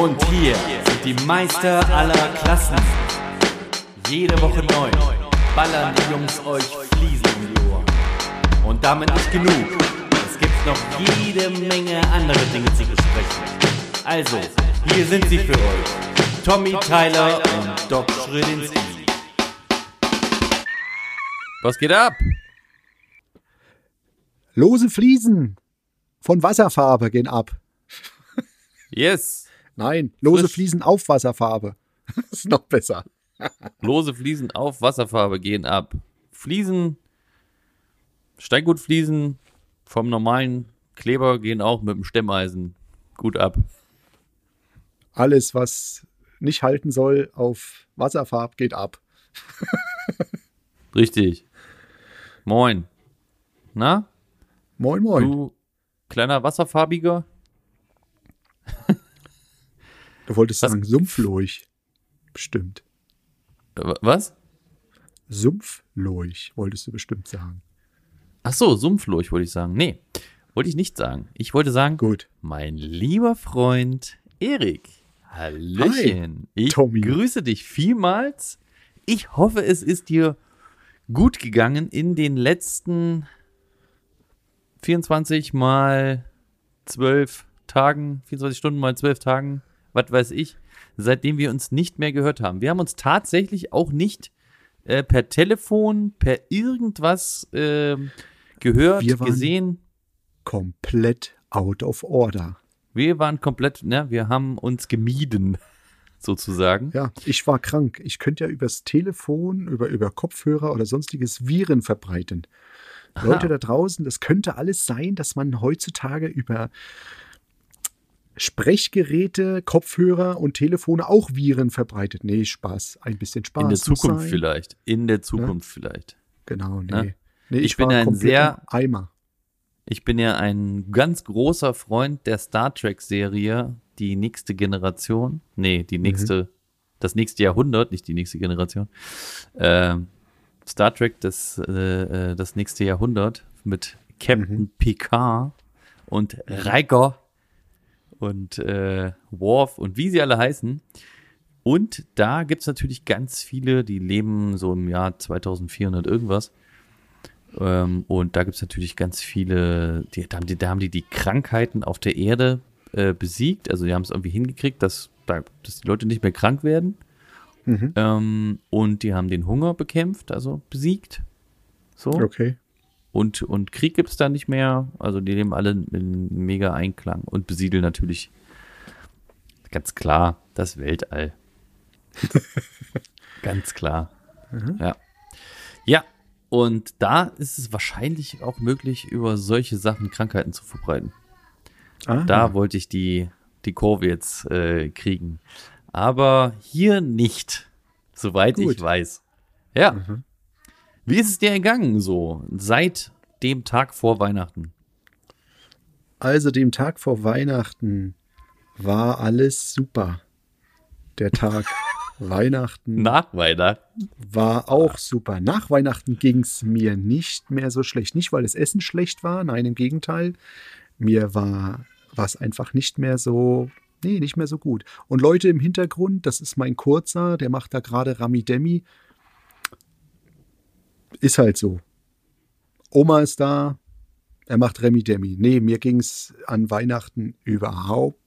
Und hier sind die Meister aller Klassen. Jede Woche neu ballern die Jungs euch Fliesen um die Ohren. Und damit nicht genug. Es gibt noch jede Menge andere Dinge zu besprechen. Also, hier sind sie für euch. Tommy Tyler und Doc Schrödinski. Was geht ab? Lose Fliesen von Wasserfarbe gehen ab. Yes. Nein, lose Frisch. Fliesen auf Wasserfarbe. Ist noch besser. Lose Fliesen auf Wasserfarbe gehen ab. Fliesen, Steingutfliesen vom normalen Kleber gehen auch mit dem Stemmeisen gut ab. Alles, was nicht halten soll auf Wasserfarb, geht ab. Richtig. Moin. Na, Moin, moin. du kleiner Wasserfarbiger? Du wolltest Was? sagen Sumpflurch. Bestimmt. Was? Sumpflurch wolltest du bestimmt sagen. Ach so, Sumpflurch wollte ich sagen. Nee, wollte ich nicht sagen. Ich wollte sagen, Gut. mein lieber Freund Erik. Hallöchen. ich Tommy. grüße dich vielmals. Ich hoffe, es ist dir gut gegangen in den letzten 24 mal 12 Tagen, 24 Stunden mal 12 Tagen, was weiß ich, seitdem wir uns nicht mehr gehört haben. Wir haben uns tatsächlich auch nicht äh, per Telefon, per irgendwas ähm, gehört, Wir waren- gesehen. Komplett out of order. Wir waren komplett, ne, wir haben uns gemieden, sozusagen. Ja, ich war krank. Ich könnte ja übers Telefon, über, über Kopfhörer oder sonstiges Viren verbreiten. Leute da draußen, das könnte alles sein, dass man heutzutage über Sprechgeräte, Kopfhörer und Telefone auch Viren verbreitet. Nee, Spaß. Ein bisschen Spaß. In der Zukunft sein. vielleicht. In der Zukunft vielleicht. Genau, nee. Ne? nee Ich bin war ein sehr- im Eimer. Ich bin ja ein ganz großer Freund der Star Trek-Serie, die nächste Generation. Nee, die nächste, das nächste Jahrhundert, nicht die nächste Generation. Ähm, Star Trek, das, äh, äh, das nächste Jahrhundert mit Captain Picard und Riker und äh, Worf und wie sie alle heißen. Und da gibt's natürlich ganz viele, die leben so im Jahr 2400 irgendwas. Ähm, und da gibt's natürlich ganz viele, die, da, haben die, da haben die die Krankheiten auf der Erde äh, besiegt. Also die haben es irgendwie hingekriegt, dass, da, dass die Leute nicht mehr krank werden. Mhm. Ähm, und die haben den Hunger bekämpft, also besiegt. So. Okay. Und, und Krieg gibt's da nicht mehr. Also die leben alle in mega Einklang und besiedeln natürlich ganz klar das Weltall. ganz klar. Ja. Ja. Und da ist es wahrscheinlich auch möglich, über solche Sachen Krankheiten zu verbreiten. Ah, Da wollte ich die, die Kurve jetzt äh, kriegen. Aber hier nicht, soweit Gut. ich weiß. Ja. Wie ist es dir ergangen so seit dem Tag vor Weihnachten? Also dem Tag vor Weihnachten war alles super. Der Tag Weihnachten Nach Weihnachten? war auch super. Nach Weihnachten ging es mir nicht mehr so schlecht. Nicht, weil das Essen schlecht war, nein, im Gegenteil. Mir war es einfach nicht mehr so, nee, nicht mehr so gut. Und Leute im Hintergrund, das ist mein Kurzer, der macht da gerade Rami Demi. Ist halt so. Oma ist da, er macht Remi Demi. Nee, mir ging es an Weihnachten überhaupt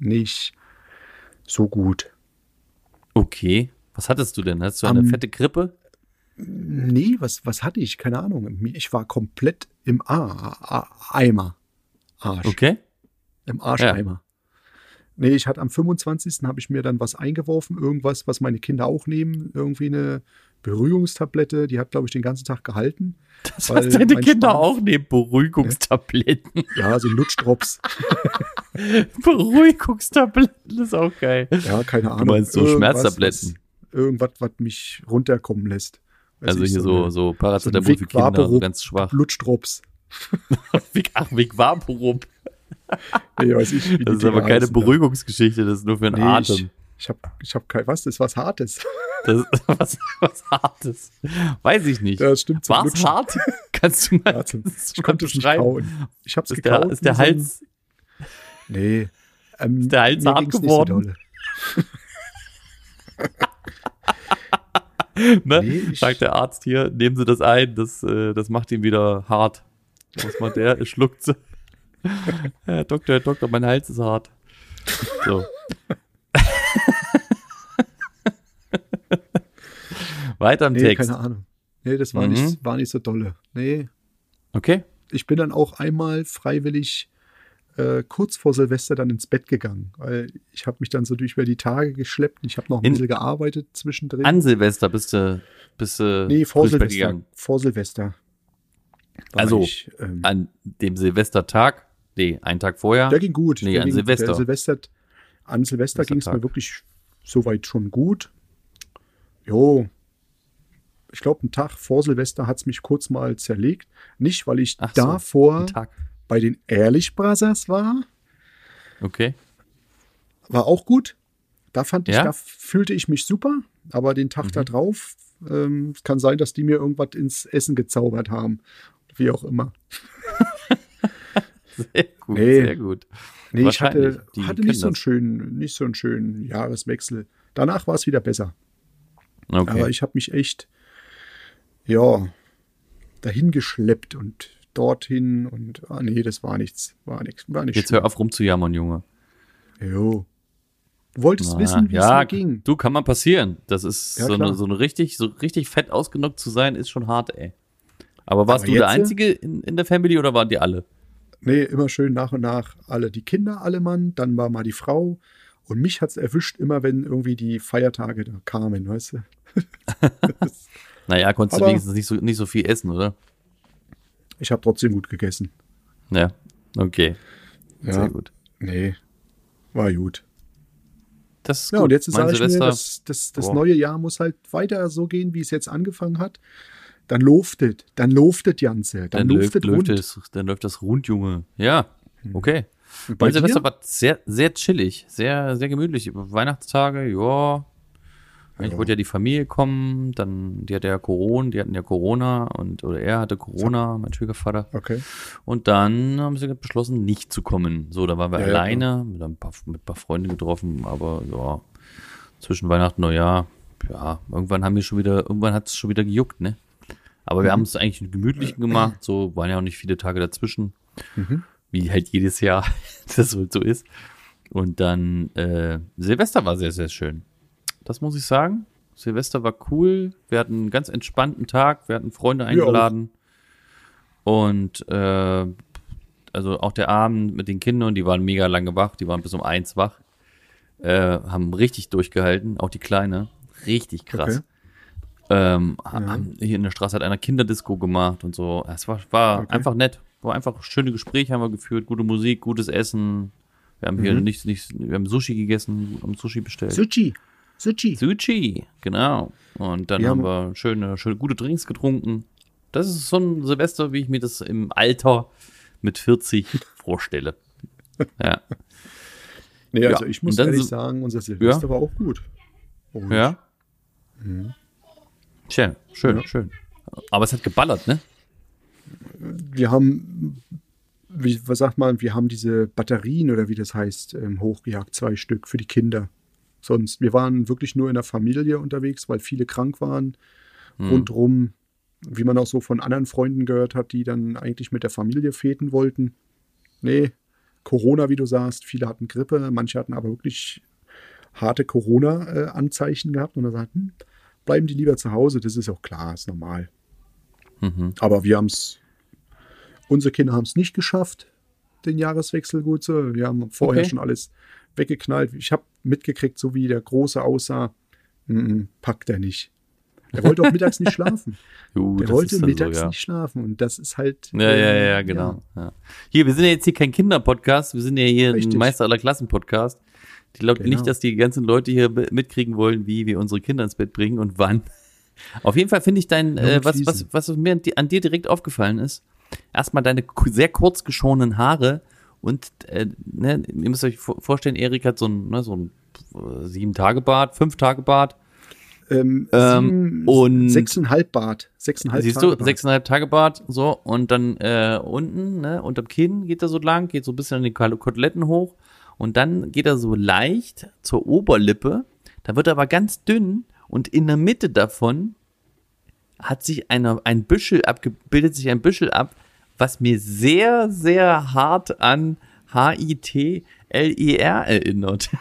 nicht so gut. Okay. Was hattest du denn? Hast du eine Am- fette Grippe? Nee, was, was hatte ich? Keine Ahnung. Ich war komplett im A A Eimer. Arsch. Okay. Im Arscheimer. Nee, ich hatte am 25. habe ich mir dann was eingeworfen, irgendwas, was meine Kinder auch nehmen, irgendwie eine Beruhigungstablette, die hat, glaube ich, den ganzen Tag gehalten. Das was deine Kinder Spann- auch nehmen. Beruhigungstabletten. Ja, so Lutschdrops. Beruhigungstabletten ist auch geil. Ja, keine Ahnung. Du meinst so Schmerztabletten? Was, irgendwas, was mich runterkommen lässt. Weiß Also hier so, eine so Paracetamol so für Kinder, so ganz schwach. Lutschdrops. Vic- Ach, Vic-Vaporub. Nee, weiß ich, Das ist aber keine heißen. Beruhigungsgeschichte, das ist nur für den Nee, Atem. ich, ich habe ich hab kein, was, das ist was Hartes. Das ist was, was Hartes. Weiß ich nicht. Ja, das stimmt. War's Lutschen. hart? Kannst du mal, Ja, zum, kannst du ich konnte es nicht kauen. Ich habe es Ist der, gekaut. ist der Hals, Nee. Ähm, Ist der Hals hart geworden? Ne? Nee, Sagt der Arzt hier, nehmen Sie das ein, das, äh, das macht ihn wieder hart. Was macht der? Er schluckt sie. Herr Doktor, Herr Doktor, mein Hals ist hart. So. Weiter im Nee, Text. keine Ahnung. Nee, das war, Mhm. nicht, war nicht so dolle. Nee, Okay. ich bin dann auch einmal freiwillig äh, kurz vor Silvester dann ins Bett gegangen, weil ich habe mich dann so durch über die Tage geschleppt. Ich habe noch ein In- bisschen gearbeitet zwischendrin. An Silvester bist du, bist du nee, vor Silvester. gegangen. Vor Silvester. Also, ich, ähm, An dem Silvestertag, nee, einen Tag vorher. der ging gut. Nee, der an ging, Silvester. Silvester an Silvester ging es mir wirklich soweit schon gut. Jo. Ich glaube, einen Tag vor Silvester hat es mich kurz mal zerlegt. Nicht, weil ich Ach so, davor Tag. bei den Ehrlich Brothers war. Okay. War auch gut. Da fand ich, Ja? da fühlte ich mich super. Aber den Tag Mhm. da drauf, ähm, es kann sein, dass die mir irgendwas ins Essen gezaubert haben. Wie auch immer. Sehr gut, Nee. sehr gut. Nee, ich hatte, hatte nicht so, einen schönen, nicht so einen schönen Jahreswechsel. Danach war es wieder besser. Okay. Aber ich habe mich echt, ja, dahin geschleppt und dorthin und, ah nee, das war nichts. War nichts. War nicht Jetzt hör auf rumzujammern, Junge. Jo. Du wolltest Ah, wissen, wie es ja, mir ging. du kann mal passieren. Das ist Ja, so, eine, so eine richtig, so richtig fett ausgenockt zu sein, ist schon hart, ey. Aber warst Aber du der Einzige in, in der Family oder waren die alle? Nee, immer schön nach und nach alle die Kinder, alle Mann, dann war mal die Frau. Und mich hat's erwischt, immer wenn irgendwie die Feiertage da kamen, weißt du? Naja, konntest du Aber- wenigstens nicht so, nicht so viel essen, oder? Ich habe trotzdem gut gegessen. Ja, okay. Ja. Sehr gut. Nee, war gut. Das ist Ja, gut. und jetzt Mein sage ich mir, das, das, das neue Jahr muss halt weiter so gehen, wie es jetzt angefangen hat. Dann luftet, dann luftet Janze, dann, dann, luftet rund. es, dann läuft das rund, Junge. Ja, okay. Und bei Mein Silvester war sehr, sehr chillig, sehr, sehr gemütlich. Weihnachtstage, ja. Ich Ja. wollte ja die Familie kommen, dann, die hatte ja Corona, die hatten ja Corona und, oder er hatte Corona, mein Schwiegervater. Okay. Und dann haben sie beschlossen, nicht zu kommen. So, da waren wir Ja, ja, alleine, mit ein paar, mit ein paar Freunden getroffen, aber ja, zwischen Weihnachten und Neujahr, ja, irgendwann haben wir schon wieder, irgendwann hat es schon wieder gejuckt, ne? Aber Mhm. wir haben es eigentlich einen gemütlichen gemacht, so waren ja auch nicht viele Tage dazwischen, Mhm. wie halt jedes Jahr das so ist. Und dann äh, Silvester war sehr, sehr schön. Das muss ich sagen. Silvester war cool. Wir hatten einen ganz entspannten Tag. Wir hatten Freunde eingeladen. Und äh, also auch der Abend mit den Kindern, die waren mega lange wach. Die waren bis um eins wach. Äh, haben richtig durchgehalten. Auch die Kleine. Richtig krass. Okay. Ähm, haben, hier in der Straße hat einer Kinderdisco gemacht und so. Es war, war Okay. einfach nett. War einfach schöne Gespräche haben wir geführt, gute Musik, gutes Essen. Wir haben hier Mhm. nicht, nicht, wir haben Sushi gegessen, haben Sushi bestellt. Sushi. Sushi. Sushi, genau. Und dann Wir haben wir schöne, schöne, gute Drinks getrunken. Das ist so ein Silvester, wie ich mir das im Alter mit 40 vorstelle. Ja. Nee, also Ja, ich muss ehrlich so- sagen, unser Silvester Ja. war auch gut. Und Ja. Tja, schön, Ja. schön. Aber es hat geballert, ne? Wir haben, wie, was sagt man, wir haben diese Batterien oder wie das heißt, ähm, hochgejagt, zwei Stück für die Kinder. Sonst, wir waren wirklich nur in der Familie unterwegs, weil viele krank waren. Hm. Rundrum, wie man auch so von anderen Freunden gehört hat, die dann eigentlich mit der Familie feten wollten. Nee, Corona, wie du sagst, viele hatten Grippe, manche hatten aber wirklich harte Corona-Anzeichen gehabt und dann sagten, hm, bleiben die lieber zu Hause, das ist auch klar, ist normal. Mhm. Aber wir haben es, unsere Kinder haben es nicht geschafft, den Jahreswechsel gut zu. Wir haben vorher Okay. schon alles weggeknallt. Ich habe mitgekriegt, so wie der Große aussah, mm, packt er nicht. Er wollte auch mittags nicht schlafen. Jo, Der wollte mittags so, ja. nicht schlafen. Und das ist halt. Ja, ja, ähm, ja, genau. Ja. Hier, wir sind ja jetzt hier kein Kinderpodcast, wir sind ja hier Richtig. ein Meister aller Klassen Podcast. Ich glaube Genau. nicht, dass die ganzen Leute hier mitkriegen wollen, wie wir unsere Kinder ins Bett bringen und wann. Auf jeden Fall finde ich dein, äh, was, was, was mir an di- an dir direkt aufgefallen ist, erstmal deine sehr kurz geschorenen Haare und äh, ne, ihr müsst euch vor- vorstellen, Erik hat so ein, ne, so ein äh, sieben Tage Bart, fünf Tage Bart. Ähm, Ähm, und- sechseinhalb Bart. Sechseinhalb Siehst Tage du, Bart. sechseinhalb Tage Bart, so, und dann äh, unten, ne, unterm Kinn geht er so lang, geht so ein bisschen an die Koteletten hoch und dann geht er so leicht zur Oberlippe, da wird er aber ganz dünn und in der Mitte davon hat sich eine, ein Büschel abgebildet sich ein Büschel ab, was mir sehr, sehr hart an H-I-T-L-E-R erinnert.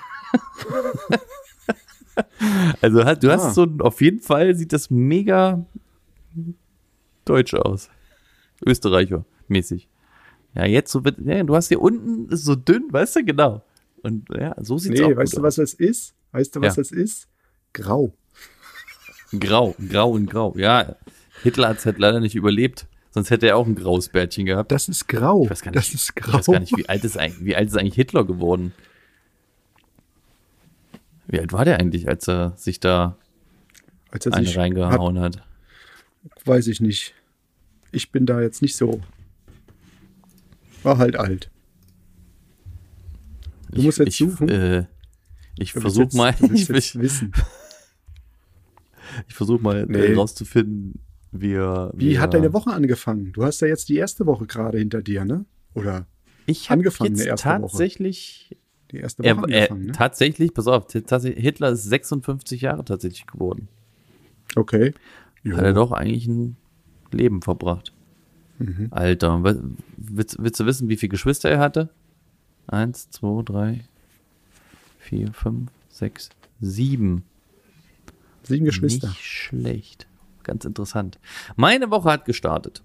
also du hast Ah. so, auf jeden Fall sieht das mega deutsch aus. Österreicher mäßig. Ja, jetzt so wird, ja, du hast hier unten so dünn, weißt du, genau. Und ja, so sieht's auch Nee, gut weißt du, was das ist? Weißt du, was Ja. das ist? Grau. Grau, grau und grau. Ja, Hitler hat es halt leider nicht überlebt. Sonst hätte er auch ein graues Bärtchen gehabt. Das ist grau. Ich weiß gar nicht, das ist ich grau. weiß gar nicht, wie alt ist eigentlich, wie alt ist eigentlich Hitler geworden? Wie alt war der eigentlich, als er sich da Als er eine sich reingehauen hat? Hat, weiß ich nicht. Ich bin da jetzt nicht so. War halt alt. Du musst jetzt ich, suchen. Äh, ich versuche mal, Du ich, jetzt ich, wissen. ich versuche mal Nee. äh, rauszufinden, wie er. Wie hat er- deine Woche angefangen? Du hast ja jetzt die erste Woche gerade hinter dir, ne? Oder Ich habe angefangen, jetzt eine erste Woche? tatsächlich die erste Woche Er, er, angefangen, ne? Tatsächlich, pass auf, tatsächlich, Hitler ist 56 Jahre tatsächlich geworden. Okay. Hat er doch eigentlich ein Leben verbracht. Mhm. Alter, willst, willst du wissen, wie viele Geschwister er hatte? Eins, zwei, drei, vier, fünf, sechs, sieben. Sieben Geschwister. Nicht schlecht. Ganz interessant. Meine Woche hat gestartet.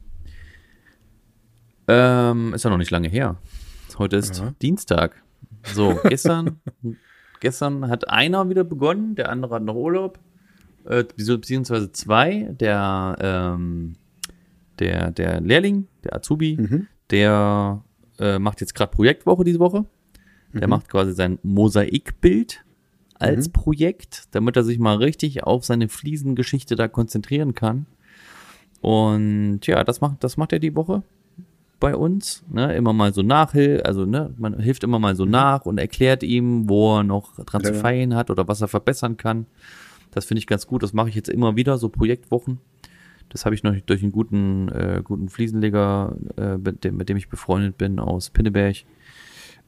Ähm, ist ja noch nicht lange her. Heute ist Ja. Dienstag. So, gestern, gestern hat einer wieder begonnen, der andere hat noch Urlaub. Äh, bezieh- beziehungsweise zwei. Der, ähm, der, der Lehrling, der Azubi, Mhm. der äh, macht jetzt gerade Projektwoche diese Woche. Der macht quasi sein Mosaikbild als Projekt, damit er sich mal richtig auf seine Fliesengeschichte da konzentrieren kann. Und ja, das macht, das macht er die Woche bei uns. Ne? Immer mal so nachhil, also ne, man hilft immer mal so nach und erklärt ihm, wo er noch dran zu Ja. feilen hat oder was er verbessern kann. Das finde ich ganz gut. Das mache ich jetzt immer wieder, so Projektwochen. Das habe ich noch durch einen guten, äh, guten Fliesenleger, äh, mit, dem, mit dem ich befreundet bin, aus Pinneberg.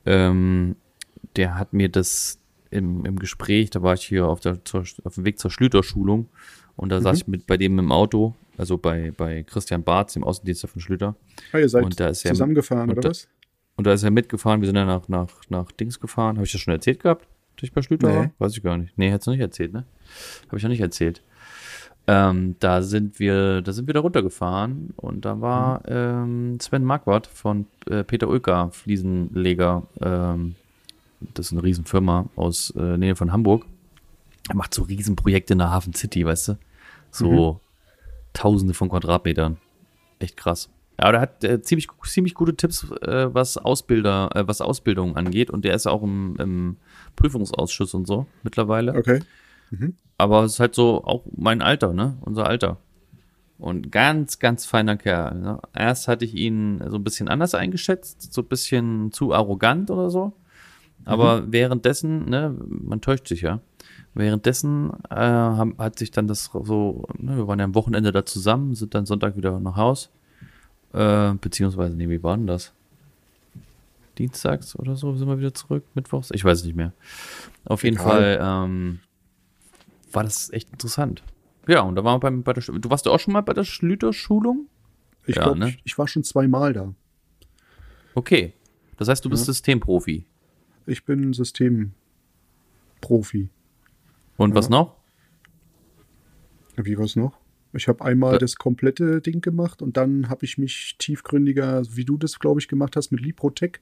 Ähm, der hat mir das im, im Gespräch, da war ich hier auf, der, zur, auf dem Weg zur Schlüter-Schulung und da saß ich mit bei dem im Auto, also bei, bei Christian Barth, dem Außendienstler von Schlüter. Ah, ihr seid Und da ist zusammengefahren, und oder da- was? Und da ist er mitgefahren, wir sind dann nach, nach, nach Dings gefahren. Habe ich das schon erzählt gehabt? Dass ich bei Schlüter Nee. war? Weiß ich gar nicht. Nee, hättest du nicht erzählt, ne? Habe ich noch nicht erzählt. Ähm, da sind wir, da sind wir da runtergefahren und da war ähm, Sven Marquardt von äh, Peter Ulka, Fliesenleger, ähm, das ist eine Riesenfirma aus äh, Nähe von Hamburg. Er macht so Riesenprojekte in der Hafen City, weißt du? So tausende von Quadratmetern. Echt krass. Ja, der hat äh, ziemlich, ziemlich gute Tipps, äh, was Ausbilder, äh, was Ausbildung angeht. Und der ist ja auch im, im Prüfungsausschuss und so mittlerweile. Okay. Aber es ist halt so auch mein Alter, ne? Unser Alter. Und ganz, ganz feiner Kerl. Ne? Erst hatte ich ihn so ein bisschen anders eingeschätzt, so ein bisschen zu arrogant oder so. Aber währenddessen, ne, man täuscht sich ja. Währenddessen äh, haben, hat sich dann das so, ne, wir waren ja am Wochenende da zusammen, sind dann Sonntag wieder nach Haus. Äh, beziehungsweise, nee, wie war denn das? Dienstags oder so sind wir wieder zurück, Mittwochs? Ich weiß es nicht mehr. Auf jeden Egal. Fall ähm, war das echt interessant. Ja, und da waren wir beim, bei der, du warst auch schon mal bei der Schlüter-Schulung? Ich Ja, ne? ich, ich war schon zweimal da. Okay. Das heißt, du bist Systemprofi. Ich bin Systemprofi. Und was Ja. noch? Wie was noch? Ich habe einmal Äh. das komplette Ding gemacht und dann habe ich mich tiefgründiger, wie du das, glaube ich, gemacht hast, mit Liprotec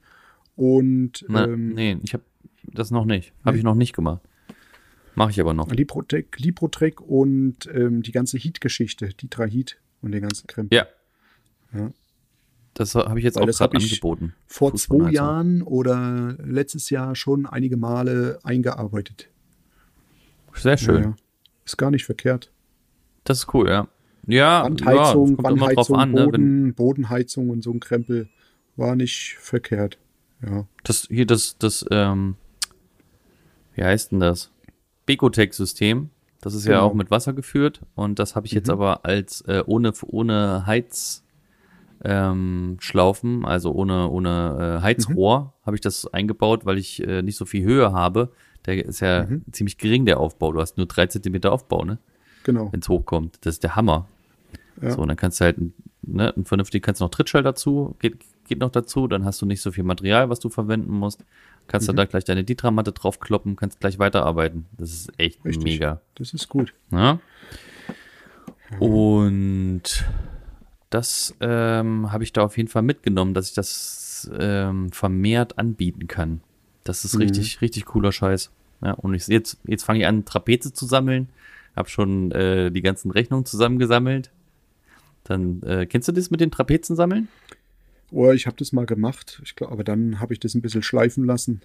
und Na, ähm, nee, ich habe das noch nicht. Habe Nee. ich noch nicht gemacht. Mache ich aber noch. Liprotec, Liprotrec und ähm, die ganze Heat-Geschichte, die drei Heat und den ganzen Krempel. Ja. Ja. Das habe ich jetzt Weil auch gerade angeboten. Vor zwei. Jahren oder letztes Jahr schon einige Male eingearbeitet. Sehr schön. Ja, ja. Ist gar nicht verkehrt. Das ist cool, ja. Ja, Wandheizung, ja, kommt Wandheizung, an, ne? Boden, Bodenheizung und so ein Krempel war nicht verkehrt. Ja. das hier das, das, ähm, wie heißt denn das? Becotec-System. Das ist ja Genau. auch mit Wasser geführt und das habe ich jetzt Mhm. aber als äh, ohne, ohne Heiz, ähm, Schlaufen, also ohne, ohne äh, Heizrohr, Mhm. habe ich das eingebaut, weil ich äh, nicht so viel Höhe habe. Der ist ja Mhm. ziemlich gering, der Aufbau. Du hast nur drei Zentimeter Aufbau, ne? Genau. Wenn es hochkommt. Das ist der Hammer. Ja. So, und dann kannst du halt, ne, ein vernünftig kannst du noch Trittschall dazu, geht, geht noch dazu, dann hast du nicht so viel Material, was du verwenden musst. Kannst Mhm. du da gleich deine Ditra-Matte draufkloppen, kannst gleich weiterarbeiten. Das ist echt Richtig. mega. Das ist gut. Ja? Und das ähm, habe ich da auf jeden Fall mitgenommen, dass ich das ähm, vermehrt anbieten kann. Das ist Mhm. richtig, richtig cooler Scheiß. Ja, und ich, jetzt, jetzt fange ich an, Trapeze zu sammeln. Hab schon äh, die ganzen Rechnungen zusammengesammelt. Dann, äh, kennst du das mit den Trapezen sammeln? Oh, ich habe das mal gemacht. Ich glaube, aber dann habe ich das ein bisschen schleifen lassen.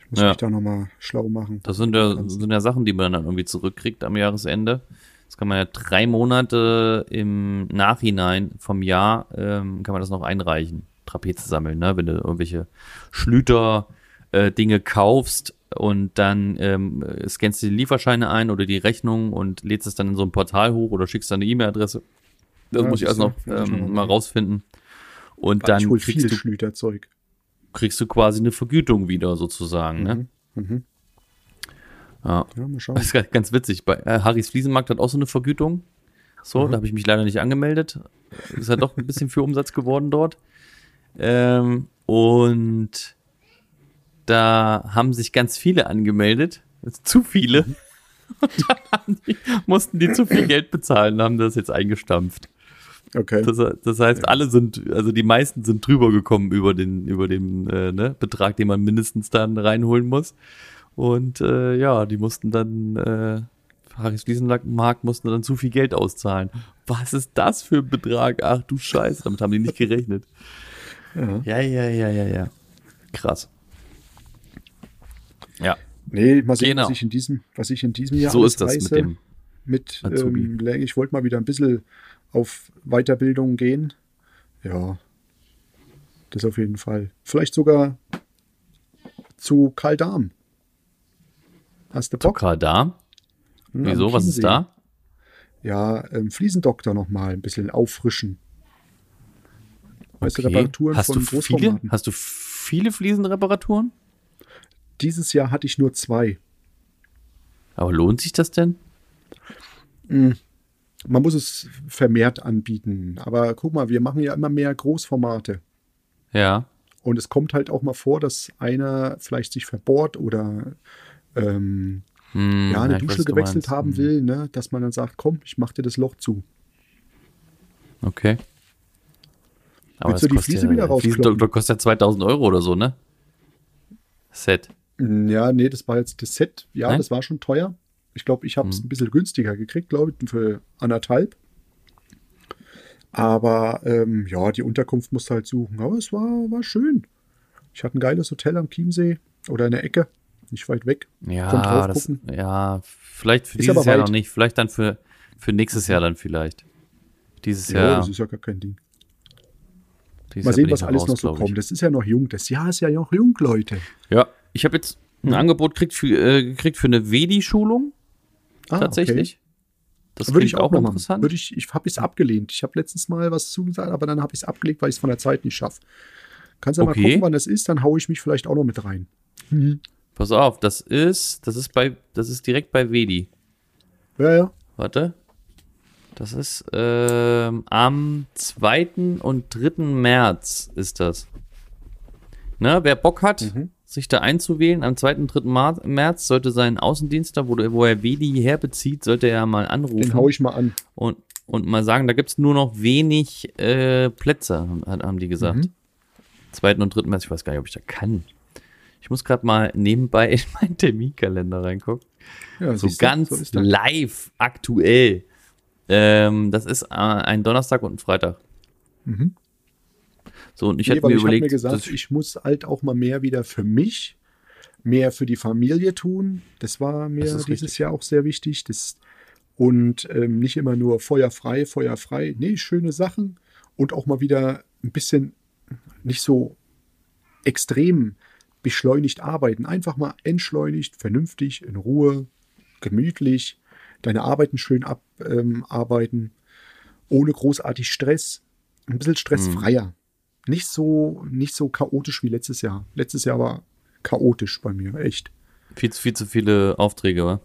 Ich muss Ja. mich da nochmal schlau machen. Das sind ja, sind ja Sachen, die man dann irgendwie zurückkriegt am Jahresende. Das kann man ja drei Monate im Nachhinein vom Jahr, ähm, kann man das noch einreichen. Trapeze sammeln, ne? Wenn du irgendwelche Schlüter äh, Dinge kaufst und dann ähm, scannst du die Lieferscheine ein oder die Rechnung und lädst es dann in so ein Portal hoch oder schickst dann eine E-Mail-Adresse. Das Ja, muss ich erst noch ähm, mal rausfinden. Und Weil ich dann hol kriegst viel du, Schlüterzeug. kriegst du quasi eine Vergütung wieder sozusagen, ne? Mhm. Ja. Ja, mal schauen. Das ist ganz- witzig. Bei äh, Harrys Fliesenmarkt hat auch so eine Vergütung. So, da habe ich mich leider nicht angemeldet. Ist ja doch ein bisschen für Umsatz geworden dort. Ähm, und da haben sich ganz viele angemeldet. Zu viele. Und dann die, mussten die zu viel Geld bezahlen und haben das jetzt eingestampft. Okay. Das, das heißt, alle sind, also die meisten sind drüber gekommen über den, über den äh, ne, Betrag, den man mindestens dann reinholen muss. Und äh, ja, die mussten dann, äh, Harrys Fliesenmarkt mussten dann zu viel Geld auszahlen. Was ist das für ein Betrag? Ach du Scheiße, damit haben die nicht gerechnet. Ja. Ja, ja, ja, ja. Krass. Ja, Nee, mal sehen, Genau. was ich in diesem, was ich in diesem Jahr so ist das mit dem. mit Azubi. ähm, ich wollte mal wieder ein bisschen auf Weiterbildung gehen. Ja, das auf jeden Fall. Vielleicht sogar zu Karl Dahm. Hast du Bock? Kardam? Hm, am Wieso? Was ist da? Ja, ähm, Fliesendoktor noch mal ein bisschen auffrischen. Weißt du, Okay. Reparaturen Hast du von viele? Großformaten. Hast du viele Fliesenreparaturen? Dieses Jahr hatte ich nur zwei. Aber lohnt sich das denn? Man muss es vermehrt anbieten. Aber guck mal, wir machen ja immer mehr Großformate. Ja. Und es kommt halt auch mal vor, dass einer vielleicht sich verbohrt oder ähm, Hm, ja, eine weiß, Dusche du gewechselt haben Hm, will, ne? dass man dann sagt, komm, ich mach dir das Loch zu. Okay. Aber Willst du die Fliese ja, wieder der rauskloppen? Fliesendoktор kostet ja 2000 Euro oder so, ne? Set. Mm, Ja, nee, das war jetzt das Set. Ja, Nein? das war schon teuer. Ich glaube, ich habe es Hm. ein bisschen günstiger gekriegt, glaube ich, für anderthalb. Aber ähm, ja, die Unterkunft musste halt suchen. Aber es war, war schön. Ich hatte ein geiles Hotel am Chiemsee oder in der Ecke, nicht weit weg. Ja, das, ja, vielleicht für Ist dieses Jahr noch nicht. Vielleicht dann für, für nächstes Jahr dann vielleicht. Dieses Ja, Jahr. das ist ja gar kein Ding. dieses Mal sehen, was alles raus, noch so kommt. Das ist ja noch jung. Das Jahr ist ja noch jung, Leute. Ja, ich habe jetzt ein Angebot gekriegt für, äh, gekriegt für eine Vedi-Schulung Ah, tatsächlich. Das Würde ich klingt auch noch machen. Würde ich, ich habe es abgelehnt. Ich habe letztens mal was zugesagt, aber dann habe ich es abgelegt, weil ich es von der Zeit nicht schaffe. Kannst du ja Okay. mal gucken, wann das ist, dann haue ich mich vielleicht auch noch mit rein. Pass auf, das ist, das ist bei, das ist direkt bei Vedi. Ja, ja. Warte. Das ist ähm, am 2. und 3. März ist das. Ne, wer Bock hat, Mhm. sich da einzuwählen, am 2. und 3. Mar- März sollte sein Außendienst da, wo, wo er Vedi herbezieht, sollte er mal anrufen Den haue ich mal an. und, und mal sagen, da gibt's nur noch wenig äh, Plätze, hat, haben die gesagt. Mhm. 2. und 3. März, ich weiß gar nicht, ob ich da kann. Ich muss gerade mal nebenbei in meinen Terminkalender reingucken. Ja, So ganz so das. live, aktuell. Ähm, das ist äh, ein Donnerstag und ein Freitag. Mhm. So, und ich Nee, hätte mir ich habe überlegt, mir gesagt, ich muss halt auch mal mehr wieder für mich, mehr für die Familie tun. Das war mir Das dieses richtig. Jahr auch sehr wichtig. Das, und ähm, nicht immer nur feuerfrei, feuerfrei. Nee, schöne Sachen. Und auch mal wieder ein bisschen nicht so extrem beschleunigt arbeiten. Einfach mal entschleunigt, vernünftig, in Ruhe, gemütlich, deine Arbeiten schön abarbeiten, ähm, ohne großartig Stress. ein bisschen stressfreier. Nicht so, nicht so chaotisch wie letztes Jahr. Letztes Jahr war chaotisch bei mir, echt. Viel, zu- viel zu viele Aufträge, wa?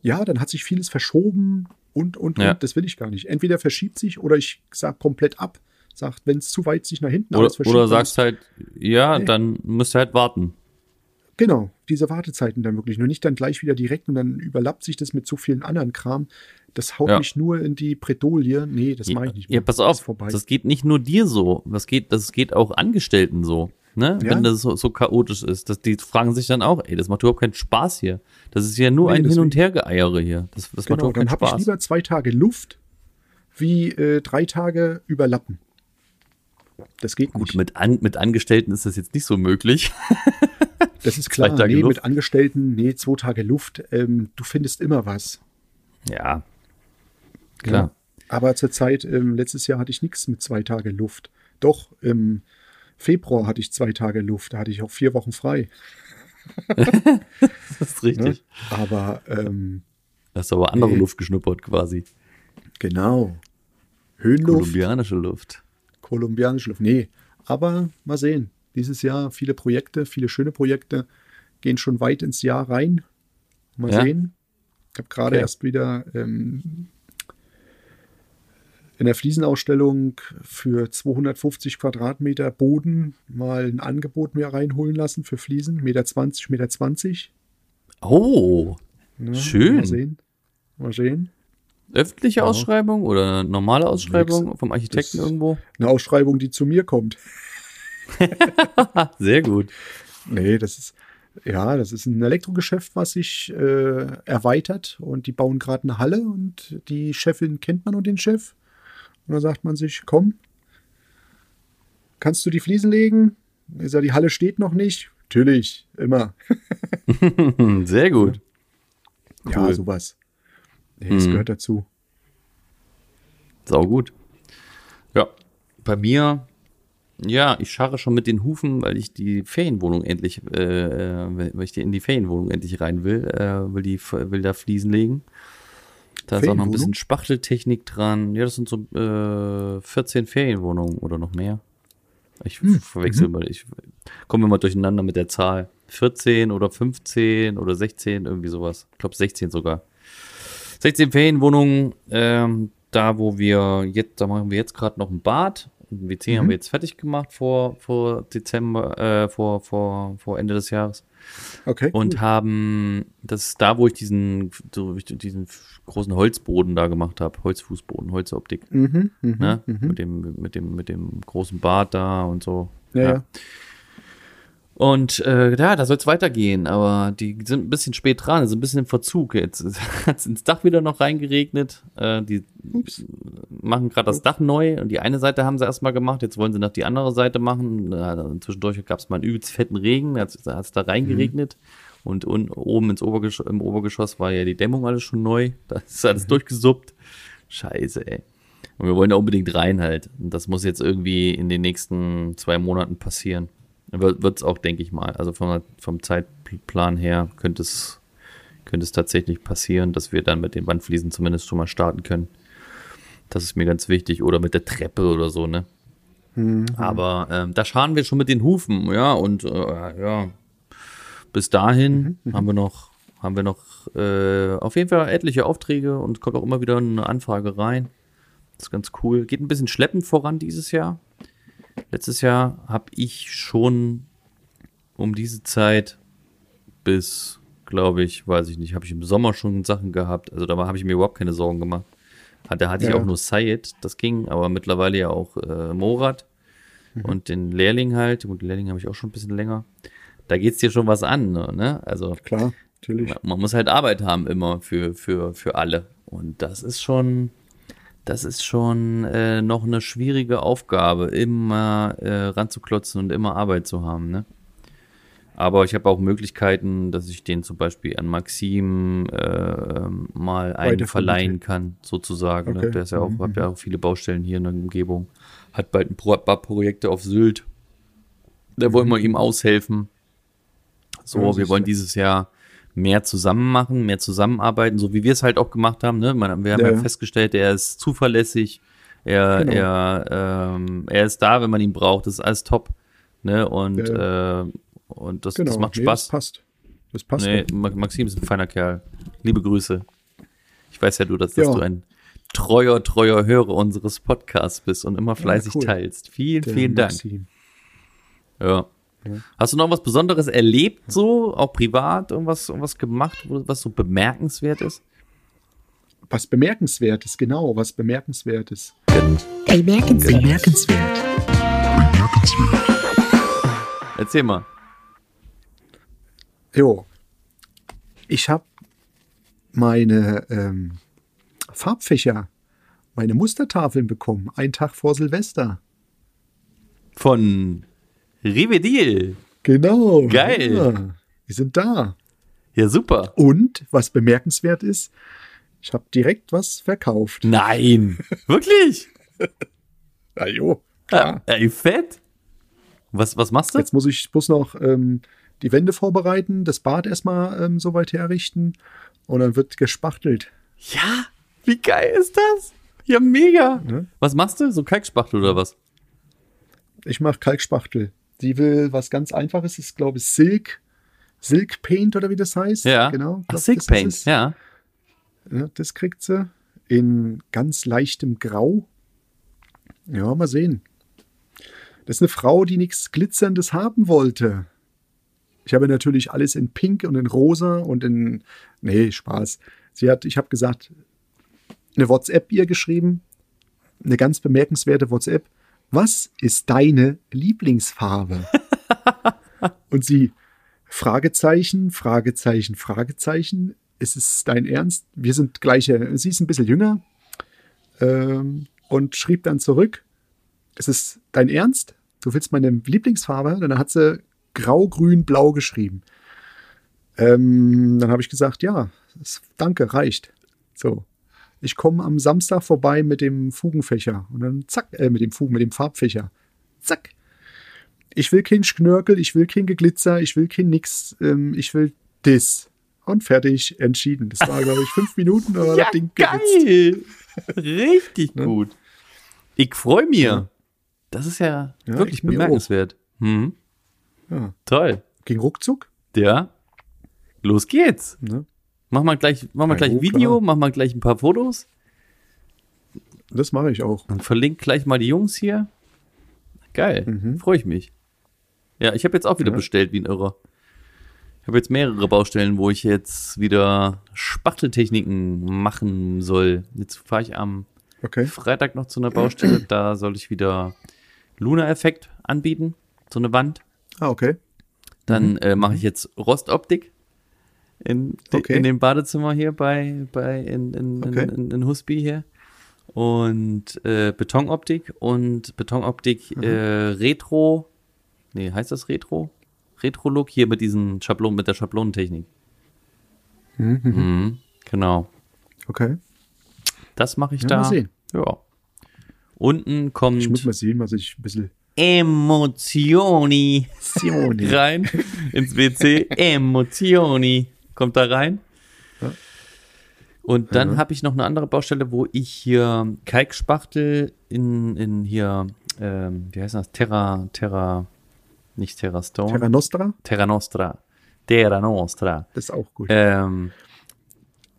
Ja, dann hat sich vieles verschoben und, und, Ja. und. Das will ich gar nicht. Entweder verschiebt sich oder ich sag komplett ab. Sagt, wenn es zu weit sich nach hinten Oder, oder sagst halt, ja, Nee. dann musst du halt warten. Genau, diese Wartezeiten dann wirklich. Nur nicht dann gleich wieder direkt und dann überlappt sich das mit so vielen anderen Kram. Das haut Ja. mich nur in die Bredouille. Nee, das mache ich nicht mehr. Ja, pass Das auf, vorbei. das geht nicht nur dir so, das geht, das geht auch Angestellten so. Ne? Ja. Wenn das so, so chaotisch ist, dass die fragen sich dann auch, ey, das macht überhaupt keinen Spaß hier. Das ist ja nur Nee, ein Hin- und Hergeeiere hier. Das, das macht genau, überhaupt keinen dann habe ich Spaß. lieber zwei Tage Luft wie äh, drei Tage überlappen. Das geht Gut, nicht. mit, an, mit Angestellten ist das jetzt nicht so möglich. Das ist klar. Nee, Luft. mit Angestellten, nee, zwei Tage Luft. Ähm, du findest immer was. Ja, klar. Ja. Aber zurzeit, ähm, letztes Jahr hatte ich nichts mit zwei Tage Luft. Doch, im Februar hatte ich zwei Tage Luft. Da hatte ich auch vier Wochen frei. Das ist Ne? richtig. Aber ähm, Hast aber andere Nee. Luft geschnuppert quasi. genau. Höhenluft, Kolumbianische Luft. Kolumbianische Luft. Nee, aber mal sehen. Dieses Jahr viele Projekte, viele schöne Projekte gehen schon weit ins Jahr rein. Mal Ja. sehen. Ich habe gerade Okay. erst wieder ähm, in der Fliesenausstellung für 250 Quadratmeter Boden mal ein Angebot mir reinholen lassen für Fliesen. Meter 20, Meter 20. Oh, Ja, Schön. Mal sehen. Mal sehen. Öffentliche Ja. Ausschreibung oder normale Ausschreibung vom Architekten Das- irgendwo? Eine Ausschreibung, die zu mir kommt. Sehr gut. Nee, das ist, ja, das ist ein Elektrogeschäft, was sich äh, erweitert und die bauen gerade eine Halle und die Chefin kennt man und den Chef. Und dann sagt man sich, komm, kannst du die Fliesen legen? Ich sag, die Halle steht noch nicht. Natürlich, immer. Sehr gut. Ja, Cool. sowas. Nee, das Mhm. gehört dazu. Sau gut. Ja, bei mir, ja, ich scharre schon mit den Hufen, weil ich die Ferienwohnung endlich, äh, äh, weil ich die in die Ferienwohnung endlich rein will, äh, will die, will da Fliesen legen. Da ist auch noch ein bisschen Spachteltechnik dran. Ja, das sind so äh, 14 Ferienwohnungen oder noch mehr. Ich Hm, verwechsel mhm. immer, ich komme immer durcheinander mit der Zahl. 14 oder 15 oder 16, irgendwie sowas. Ich glaube 16 sogar. 16 Ferienwohnungen, ähm, da wo wir jetzt, da machen wir jetzt gerade noch ein Bad. Ein WC haben Mhm. wir jetzt fertig gemacht vor, vor Dezember, äh, vor, vor, vor Ende des Jahres. Okay. Und cool. haben, das ist da, wo ich diesen, so, diesen großen Holzboden da gemacht habe, Holzfußboden, Holzoptik, Mhm, mhm, ne? mhm. Mit dem, mit dem, mit dem großen Bad da und so. Ja, ja. Und äh, ja, da soll es weitergehen, aber die sind ein bisschen spät dran, sind ein bisschen im Verzug. Jetzt hat es ins Dach wieder noch reingeregnet. Äh, die Ups. machen gerade das Dach neu und die eine Seite haben sie erstmal gemacht, jetzt wollen sie noch die andere Seite machen. Äh, zwischendurch gab es mal einen übelst fetten Regen, da hat es da reingeregnet. Und, und oben ins Obergesch im Obergeschoss war ja die Dämmung alles schon neu. Da ist alles durchgesuppt. Scheiße, ey. Und wir wollen da unbedingt rein halt. Und das muss jetzt irgendwie in den nächsten zwei Monaten passieren. Wird es auch, denke ich mal. Also vom, vom Zeitplan her könnte es, könnte es tatsächlich passieren, dass wir dann mit den Wandfliesen zumindest schon mal starten können. Das ist mir ganz wichtig. Oder mit der Treppe oder so, ne? Mhm. Aber ähm, da scharen wir schon mit den Hufen, ja, und äh, ja, bis dahin haben wir noch, haben wir noch äh, auf jeden Fall etliche Aufträge und kommt auch immer wieder eine Anfrage rein. Das ist ganz cool. Geht ein bisschen schleppend voran dieses Jahr. Letztes Jahr habe ich schon um diese Zeit bis, glaube ich, weiß ich nicht, habe ich im Sommer schon Sachen gehabt. Also da habe ich mir überhaupt keine Sorgen gemacht. Da hatte ich Ja. auch nur Sayed, das ging, aber mittlerweile ja auch äh, Morat und den Lehrling halt. Und den Lehrling habe ich auch schon ein bisschen länger. Da geht's dir schon was an, ne? Also Klar, natürlich. man muss halt Arbeit haben immer für, für, für alle. Und das ist schon, das ist schon äh, noch eine schwierige Aufgabe, immer äh, ranzuklotzen und immer Arbeit zu haben, ne? Aber ich habe auch Möglichkeiten, dass ich den zum Beispiel an Maxim äh, ähm, mal einen verleihen kann, sozusagen. Ne? Okay. Der ist ja auch, Mhm, hat ja auch viele Baustellen hier in der Umgebung. Hat bald ein paar Projekte auf Sylt. Da wollen wir ihm aushelfen. So, wir wollen dieses Jahr mehr zusammen machen, mehr zusammenarbeiten, so wie wir es halt auch gemacht haben. Ne? Man, wir haben Ja, ja, ja. festgestellt, er ist zuverlässig, Er, Genau. er, ähm, er ist da, wenn man ihn braucht. Das ist alles top. Ne? Und, äh, und das, das macht nee, Das Spaß. passt. Das passt. Nee, Maxim ist ein feiner Kerl. Liebe Grüße. Ich weiß ja du, dass, dass Ja. du ein treuer, treuer Hörer unseres Podcasts bist und immer fleißig cool. teilst. Vielen, Der vielen Dank. Maxim. Ja. Hast du noch was Besonderes erlebt, so, auch privat, irgendwas, irgendwas gemacht, was so bemerkenswert ist? Was Bemerkenswertes, genau, was Bemerkenswertes. Bemerkenswert. Bemerkenswert. Erzähl mal. Jo. Ich habe meine ähm, Farbfächer, meine Mustertafeln bekommen, einen Tag vor Silvester. Von Rivedil. Genau. Geil. Ja, die sind da. Ja, super. Und was bemerkenswert ist, ich habe direkt was verkauft. Nein. Wirklich? Na jo, Ja. klar. Ey, fett. Was, was machst du? Jetzt muss ich bloß noch ähm, die Wände vorbereiten, das Bad erstmal ähm, soweit herrichten und dann wird gespachtelt. Ja, wie geil ist das? Ja, mega. Ne? Was machst du? So Kalkspachtel oder was? Ich mache Kalkspachtel. Die will was ganz Einfaches, ist glaube ich Silk, Silk Paint oder wie das heißt. Ja. genau. Ach, Silk Paint, ja. Ja, das kriegt sie in ganz leichtem Grau. Ja, mal sehen. Das ist eine Frau, die nichts Glitzerndes haben wollte. Ich habe natürlich alles in Pink und in Rosa und in. Nee, Spaß. Sie hat, ich habe gesagt, eine WhatsApp ihr geschrieben. Eine ganz bemerkenswerte WhatsApp. Was ist deine Lieblingsfarbe? und sie, Fragezeichen, Fragezeichen, Fragezeichen. Ist es dein Ernst? Wir sind gleiche. Sie ist ein bisschen jünger. Ähm, und schrieb dann zurück: Ist es dein Ernst? Du willst meine Lieblingsfarbe? Dann hat sie grau, grün, blau geschrieben. Ähm, dann habe ich gesagt: Ja, danke, reicht. So. Ich komme am Samstag vorbei mit dem Fugenfächer. Und dann zack, äh, mit dem Fugen, mit dem Farbfächer. Zack. Ich will kein Schnörkel, ich will kein Geglitzer, ich will kein nix, ähm, ich will das. Und fertig, entschieden. Das war, glaube ich, fünf Minuten, aber das Ding geil. Richtig Ne? gut. Ich freue mich. Das ist ja, Ja, wirklich bemerkenswert. Hm. Ja. Toll. Ging ruckzuck. Ja. Los geht's. Ne? Mach mal gleich, mach mal Ja, gleich ein Video, klar. mach mal gleich ein paar Fotos Das mache ich auch. und verlink gleich mal die Jungs hier. Geil. Freue ich mich. Ja, ich habe jetzt auch wieder Mhm. Ja. bestellt wie ein Irrer. Ich habe jetzt mehrere Baustellen, wo ich jetzt wieder Spachteltechniken machen soll. Jetzt fahre ich am Okay. Freitag noch zu einer Baustelle. Da soll ich wieder Luna-Effekt anbieten, so eine Wand. Ah, okay. Dann äh, mache ich jetzt Rostoptik in, Okay. in dem Badezimmer hier bei, bei in, in, Okay. in, in, Husby hier. Und äh, Betonoptik und Betonoptik Mhm. äh, Retro. Nee, heißt das Retro? Retro-Look hier mit diesen Schablonen, mit der Schablonentechnik. Mhm, genau. Okay. Das mache ich Ja, da. mal sehen. Ja. Unten kommt Ich muss mal sehen, was ich ein bisschen. Emotioni rein ins WC. Emotioni kommt da rein. Ja. Und dann habe ich noch eine andere Baustelle, wo ich hier Kalkspachtel in, in hier, ähm, wie heißt das? Terra, Terra, nicht Terra Stone. Terra Nostra? Terra Nostra. Terra Nostra. Das ist auch gut. Ähm,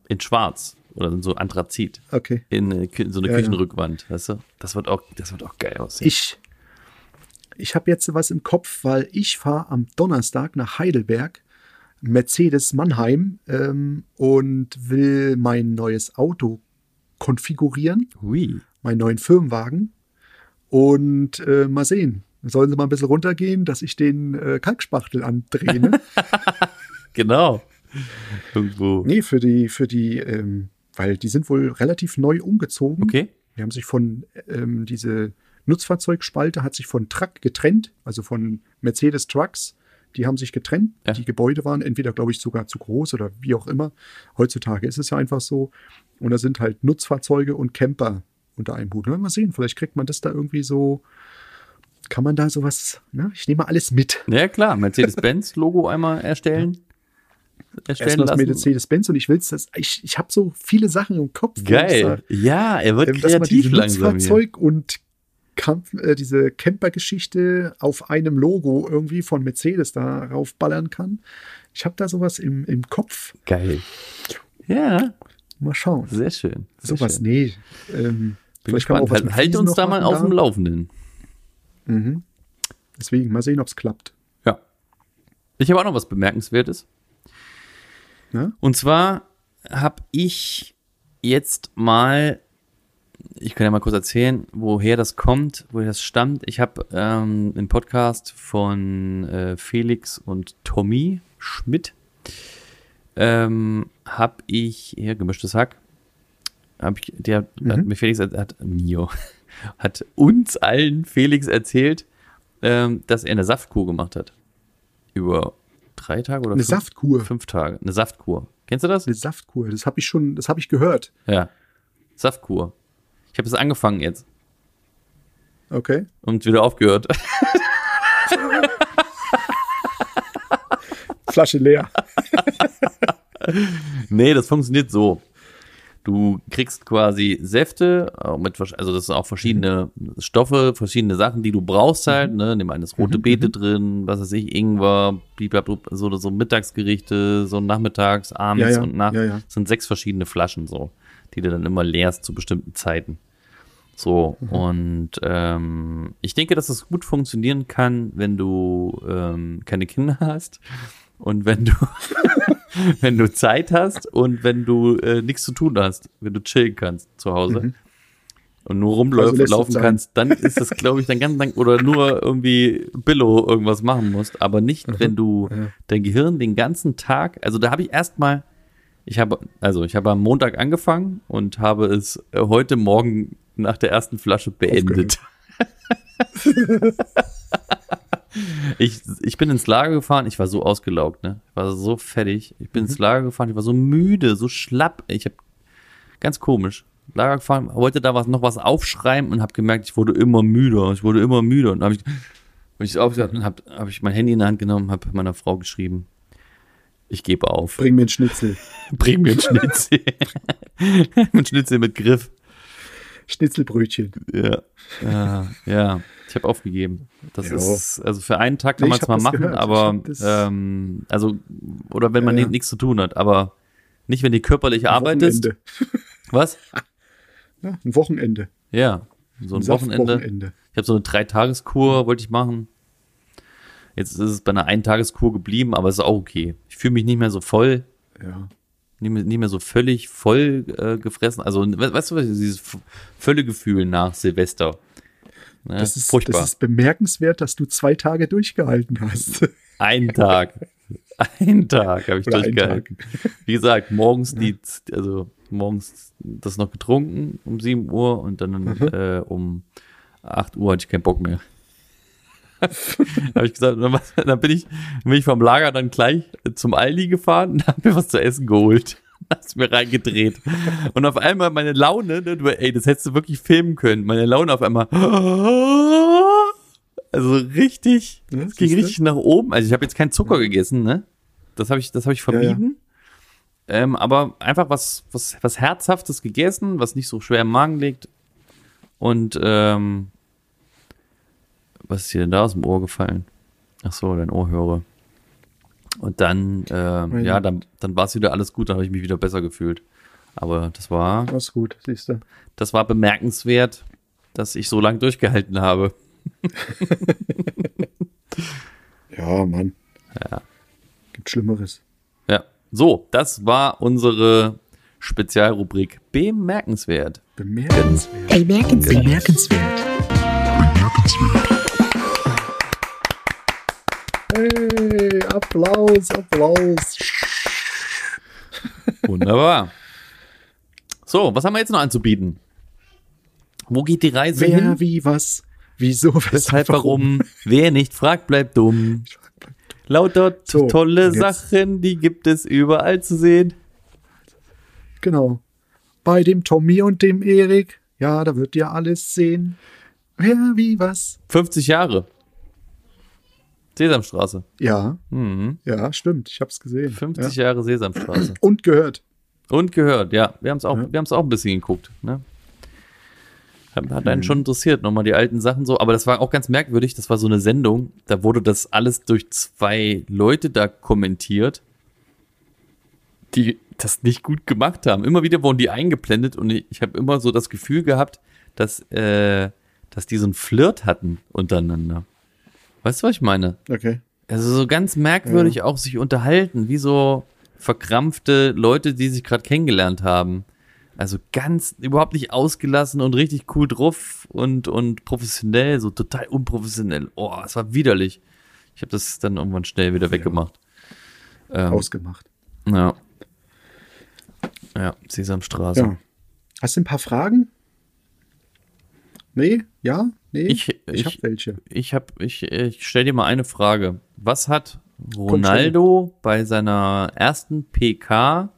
in Schwarz oder in so Anthrazit. Okay. In, äh, Kü- so eine Ja, ja. Küchenrückwand, weißt du? Das wird auch, das wird auch geil aussehen. Ich, ich habe jetzt was im Kopf, weil ich fahre am Donnerstag nach Heidelberg, Mercedes Mannheim, ähm, und will mein neues Auto konfigurieren, Hui. meinen neuen Firmenwagen. Und äh, mal sehen. Sollen sie mal ein bisschen runtergehen, dass ich den äh, Kalkspachtel andrehe? Genau. Irgendwo. nee, für die, für die, ähm, weil die sind wohl relativ neu umgezogen. Okay. Die haben sich von, ähm, diese Nutzfahrzeugspalte hat sich von Truck getrennt, also von Mercedes Trucks. Die haben sich getrennt. Ja. Die Gebäude waren entweder, glaube ich, sogar zu groß oder wie auch immer. Heutzutage ist es ja einfach so. Und da sind halt Nutzfahrzeuge und Camper unter einem Hut. Mal sehen, vielleicht kriegt man das da irgendwie so. Kann man da sowas, ne? Ich nehme alles mit. Ja, klar. Mercedes-Benz-Logo einmal erstellen. erstellen Erstmal das lassen? Mercedes-Benz und ich will's das. Ich, ich habe so viele Sachen im Kopf. Geil. sag, Ja, er wird ähm, dass man kreativ langsam hier. Nutzfahrzeug und Kampf, äh, diese Camper-Geschichte auf einem Logo irgendwie von Mercedes darauf ballern kann. Ich habe da sowas im, im Kopf. Geil. Ja, Mal schauen. sehr schön. Sehr Sowas, schön. nee. Ähm, Bin vielleicht kann man gespannt. auch was Halt, mit halt uns da mal auf dem Laufenden. Mhm. Deswegen, mal sehen, ob es klappt. Ja. Ich habe auch noch was Bemerkenswertes. Ja? Und zwar habe ich jetzt mal, ich kann ja mal kurz erzählen, woher das kommt, woher das stammt. Ich habe ähm, einen Podcast von äh, Felix und Tommy Schmidt, ähm, habe ich, hier gemischtes Hack, hab ich, der hat Mhm. mir Felix, hat, hat Mio, hat uns allen Felix erzählt, ähm, dass er eine Saftkur gemacht hat. Über drei Tage oder Eine fünf, Saftkur. fünf Tage. Eine Saftkur. Kennst du das? Eine Saftkur, das habe ich schon, das habe ich gehört. Ja. Saftkur. Ich habe es angefangen jetzt Okay. und wieder aufgehört. Flasche leer. nee, das funktioniert so. Du kriegst quasi Säfte, äh, mit, also das sind auch verschiedene Stoffe, verschiedene Sachen, die du brauchst halt, ne? Nimm eines rote Beete drin, was weiß ich, Ingwer, blablabla, so, so Mittagsgerichte, so nachmittags, abends Ja, ja, und nachts. ja. sind sechs verschiedene Flaschen so, die du dann immer leerst zu bestimmten Zeiten. So, Mhm. und ähm, ich denke, dass es gut funktionieren kann, wenn du ähm, keine Kinder hast und wenn du wenn du Zeit hast und wenn du äh, nichts zu tun hast, wenn du chillen kannst zu Hause und nur rumläufen Also kannst, dann ist das, glaube ich, dann ganz lang oder nur irgendwie Billo irgendwas machen musst, aber nicht, wenn du Ja. dein Gehirn den ganzen Tag, also da habe ich erstmal, ich habe, also ich habe am Montag angefangen und habe es äh, heute Morgen nach der ersten Flasche beendet. Ich, ich bin ins Lager gefahren, ich war so ausgelaugt, ne? Ich war so fertig. Ich bin ins Lager gefahren, ich war so müde, so schlapp. Ich habe ganz komisch. Lager gefahren, wollte da was noch was aufschreiben und habe gemerkt, ich wurde immer müder. Ich wurde immer müder. Und dann habe ich, hab ich aufgesagt und habe hab ich mein Handy in die Hand genommen, habe meiner Frau geschrieben, ich gebe auf. Bring mir einen Schnitzel. Bring mir einen Schnitzel. ein Schnitzel mit Griff. Schnitzelbrötchen. Ja, ja, ja. Ich habe aufgegeben. Das Ja. ist, also für einen Tag kann Nee, man es mal machen, gehört. Aber ähm, also oder wenn man Ja, ja. nichts zu tun hat, aber nicht, wenn du körperlich arbeitest. Wochenende. Was? Ja, ein Wochenende. Ja, so ein Wochenende. Saftwochenende. Ich habe so eine Dreitageskur, wollte ich machen. Jetzt ist es bei einer Eintageskur geblieben, aber es ist auch okay. Ich fühle mich nicht mehr so voll, Ja. nicht mehr, nicht mehr so völlig voll äh, gefressen. Also, we- weißt du, was, dieses Völlegefühl nach Silvester. Ne, Das ist, furchtbar. das ist bemerkenswert, dass du zwei Tage durchgehalten hast. Ein Tag. Ein Tag habe ich Oder durchgehalten. Wie gesagt, morgens die, also morgens das noch getrunken um 7 Uhr und dann Mhm. äh, um 8 Uhr hatte ich keinen Bock mehr. habe ich gesagt, dann, bin ich, bin ich vom Lager dann gleich zum Aldi gefahren und habe mir was zu essen geholt. Hast mir reingedreht. Und auf einmal meine Laune, ne, du, ey, das hättest du wirklich filmen können. Meine Laune auf einmal. Also richtig, Ja, es ging richtig nach oben. Also ich habe jetzt keinen Zucker gegessen, ne? Das habe ich, das habe ich Ja, ja. vermieden. Ähm, aber einfach was, was, was Herzhaftes gegessen, was nicht so schwer im Magen liegt. Und ähm, was ist dir denn da aus dem Ohr gefallen? Ach so, dein Ohrhörer. Und dann, Meine- ja, dann, dann war es wieder alles gut, dann habe ich mich wieder besser gefühlt. Aber das war, Das gut, siehst du. das war bemerkenswert, dass ich so lange durchgehalten habe. Ja, Mann. Ja. Gibt Schlimmeres. Ja. So, das war unsere Spezialrubrik Bemerkenswert. Bemerkenswert. Bemerkenswert. Bemerkenswert. Hey, Applaus, Applaus. Wunderbar. So, was haben wir jetzt noch anzubieten? Wo geht die Reise Wer, hin? wie, was, wieso, weshalb, Weshalb, warum? Wer nicht fragt, bleibt dumm. Lauter So, tolle Sachen, die gibt es überall zu sehen. Genau. Bei dem Tommy und dem Erik, ja, da wird ja alles sehen. Wer, wie, was. 50 Jahre. Sesamstraße. Ja, Mhm. ja, stimmt. Ich habe es gesehen. 50 ja. Jahre Sesamstraße. Und gehört. Und gehört, ja. Wir haben es auch, Ja. wir auch ein bisschen geguckt. Ne? Hat, hat Mhm. einen schon interessiert, nochmal die alten Sachen so. Aber das war auch ganz merkwürdig. Das war so eine Sendung. Da wurde das alles durch zwei Leute da kommentiert, die das nicht gut gemacht haben. Immer wieder wurden die eingeblendet und ich, ich habe immer so das Gefühl gehabt, dass, äh, dass die so einen Flirt hatten untereinander. Weißt du, was ich meine? Okay. Also so ganz merkwürdig auch sich unterhalten, wie so verkrampfte Leute, die sich gerade kennengelernt haben. Also ganz überhaupt nicht ausgelassen und richtig cool drauf und, und professionell, so total unprofessionell. Oh, es war widerlich. Ich habe das dann irgendwann schnell wieder weggemacht. Ähm, Ausgemacht. ja. Ja, Sesamstraße. Ja. Hast du ein paar Fragen? Nee? Ja? Nee? Ich- ich ich- habe welche. Ich habe, ich, ich stell dir mal eine Frage. Was hat Ronaldo bei seiner ersten PK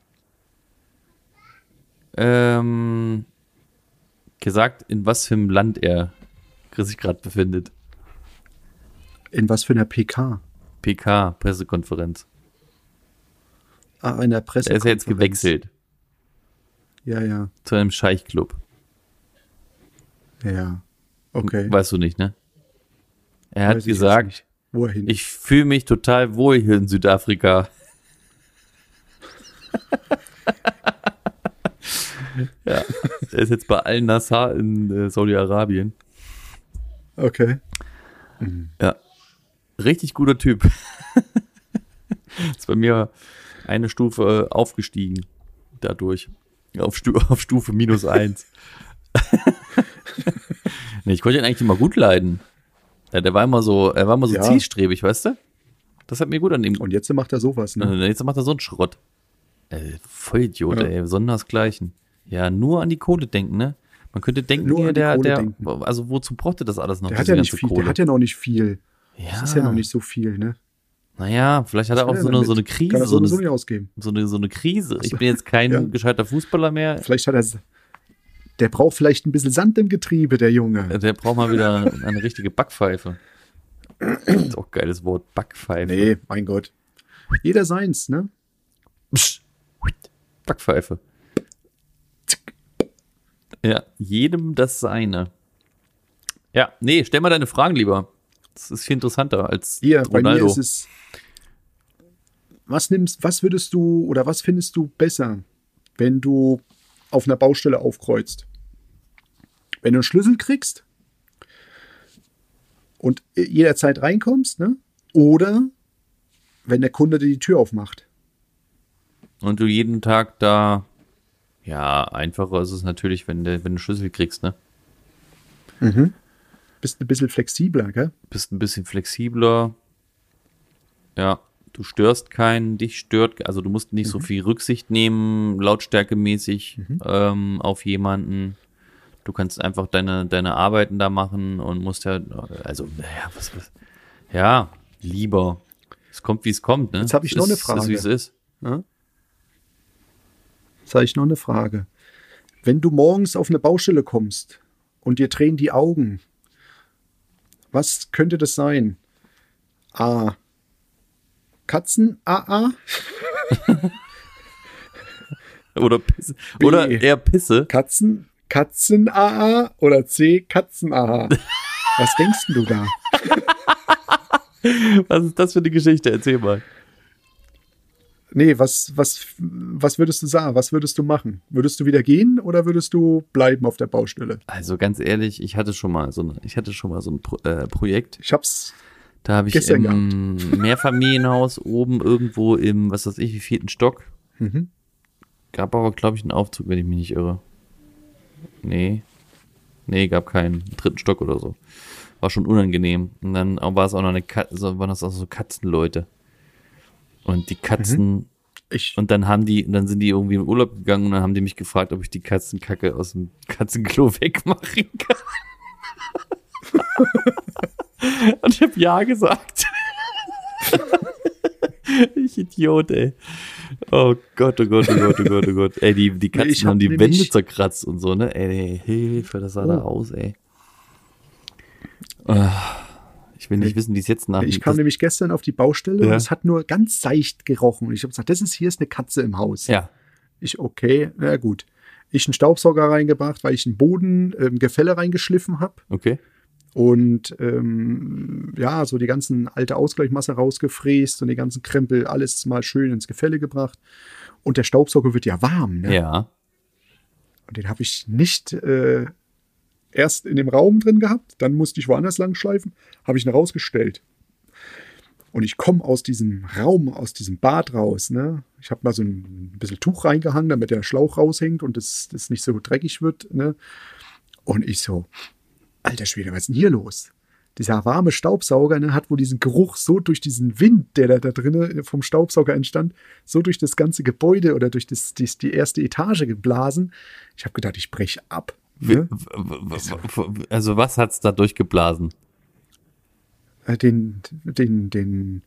ähm, gesagt, in was für einem Land er sich gerade befindet? In was für einer PK? PK, Pressekonferenz. Ah, in der Presse. Er ist ja jetzt gewechselt Ja, ja. zu einem Scheichclub. Ja. Okay. Weißt du nicht, ne? Er hat Weiß ich gesagt. Wohin? ich fühle mich total wohl hier in Südafrika. ja, er ist jetzt bei Al-Nassr in äh, Saudi-Arabien. okay. Ja, richtig guter Typ. ist bei mir eine Stufe äh, aufgestiegen dadurch. Auf, Stu auf Stufe minus eins. Nee, ich konnte ihn eigentlich immer gut leiden. Ja, der war immer so, er war immer so Ja. zielstrebig, weißt du? Das hat mir gut an ihm. Und jetzt macht er sowas, ne? Äh, Jetzt macht er so einen Schrott. Äh, Vollidiot, Ja. ey, sondersgleichen. Ja, nur an die Kohle denken, ne? Man könnte denken, Nur hier, der, der, denken. also wozu brauchte das alles noch? Der hat ja nicht viel. Kohle? Der hat ja noch nicht viel. ja. Das ist ja noch nicht so viel, ne? Naja, vielleicht hat er auch so er eine, so eine? Krise, Kann er so eine, so eine, so eine Krise. Ich bin jetzt kein Ja. gescheiter Fußballer mehr. Vielleicht hat er. Der braucht vielleicht ein bisschen Sand im Getriebe, der Junge. Der braucht mal wieder eine richtige Backpfeife. ist auch ein geiles Wort, Backpfeife. Nee, mein Gott. Jeder seins, ne? Psch. Backpfeife. Ja, jedem das seine. Ja, nee, stell mal deine Fragen lieber. Das ist viel interessanter als Hier, bei mir Ronaldo. ist es. Was nimmst, was würdest du oder was findest du besser, wenn du auf einer Baustelle aufkreuzt? Wenn du einen Schlüssel kriegst und jederzeit reinkommst, ne? Oder wenn der Kunde dir die Tür aufmacht. Und du jeden Tag da, ja, einfacher ist es natürlich, wenn, du- wenn du einen Schlüssel kriegst, ne? Bist ein bisschen flexibler, gell? Bist ein bisschen flexibler. Ja, du störst keinen, dich stört, also du musst nicht so viel Rücksicht nehmen, lautstärkemäßig ähm, auf jemanden. Du kannst einfach deine, deine Arbeiten da machen und musst ja, also, naja, was, was, ja, lieber. Es kommt, wie es kommt, ne? Jetzt hab ich Es noch eine ist, Ist, Frage. wie es ist. Ja? Jetzt habe ich noch eine Frage. Wenn du morgens auf eine Baustelle kommst und dir drehen die Augen, was könnte das sein? A. Katzen AA? Oder Pisse. B. Oder eher Pisse. Katzen Katzen AA oder C Katzen AA? Was denkst du da? Was ist das für eine Geschichte? Erzähl mal. Nee, was, was, was würdest du sagen? Was würdest du machen? Würdest du wieder gehen oder würdest du bleiben auf der Baustelle? Also ganz ehrlich, ich hatte schon mal so ein, ich hatte schon mal so ein Pro, äh, Projekt. Ich hab's. Da habe ich Gestern im Mehrfamilienhaus oben irgendwo im, was weiß ich, wie vierten Stock. Mhm. Gab aber, glaube ich, einen Aufzug, wenn ich mich nicht irre. Nee. Nee, gab keinen. Dritten Stock oder so. War schon unangenehm. Und dann war es auch noch eine Katze, waren das auch so Katzenleute. Und die Katzen, Ich, und dann haben die, dann sind die irgendwie in Urlaub gegangen und dann haben die mich gefragt, ob ich die Katzenkacke aus dem Katzenklo wegmachen kann. und ich habe ja gesagt. ich Idiot, ey. Oh Gott, oh Gott, oh Gott, oh Gott, oh Gott. Ey, die, die Katzen hab haben die Wände zerkratzt und so, ne? Ey, Hilfe, das sah da Oh. aus, ey. Ah, Ich will nicht wissen, wie es jetzt nach. Ich kam nämlich gestern auf die Baustelle Ja. und es hat nur ganz seicht gerochen. Und ich habe gesagt, das ist hier ist eine Katze im Haus. ja, Ich, okay, na gut. Ich einen Staubsauger reingebracht, weil ich einen Boden, ähm, Gefälle reingeschliffen habe. okay. Und ähm, ja, so die ganzen alte Ausgleichmasse rausgefräst und die ganzen Krempel, alles mal schön ins Gefälle gebracht. Und der Staubsauger wird ja warm. Ne? Ja. Und den habe ich nicht äh, erst in dem Raum drin gehabt, dann musste ich woanders lang schleifen, habe ich ihn rausgestellt. Und ich komme aus diesem Raum, aus diesem Bad raus. Ne? Ich habe mal so ein bisschen Tuch reingehangen, damit der Schlauch raushängt und das, das nicht so dreckig wird. Ne? Und ich so, alter Schwede, was ist denn hier los? Dieser warme Staubsauger ne, hat wohl diesen Geruch so durch diesen Wind, der da, da drinnen vom Staubsauger entstand, so durch das ganze Gebäude oder durch das, die, die erste Etage geblasen. Ich habe gedacht, ich breche ab. Ne? Also was hat's da durchgeblasen? Äh, Den, den, den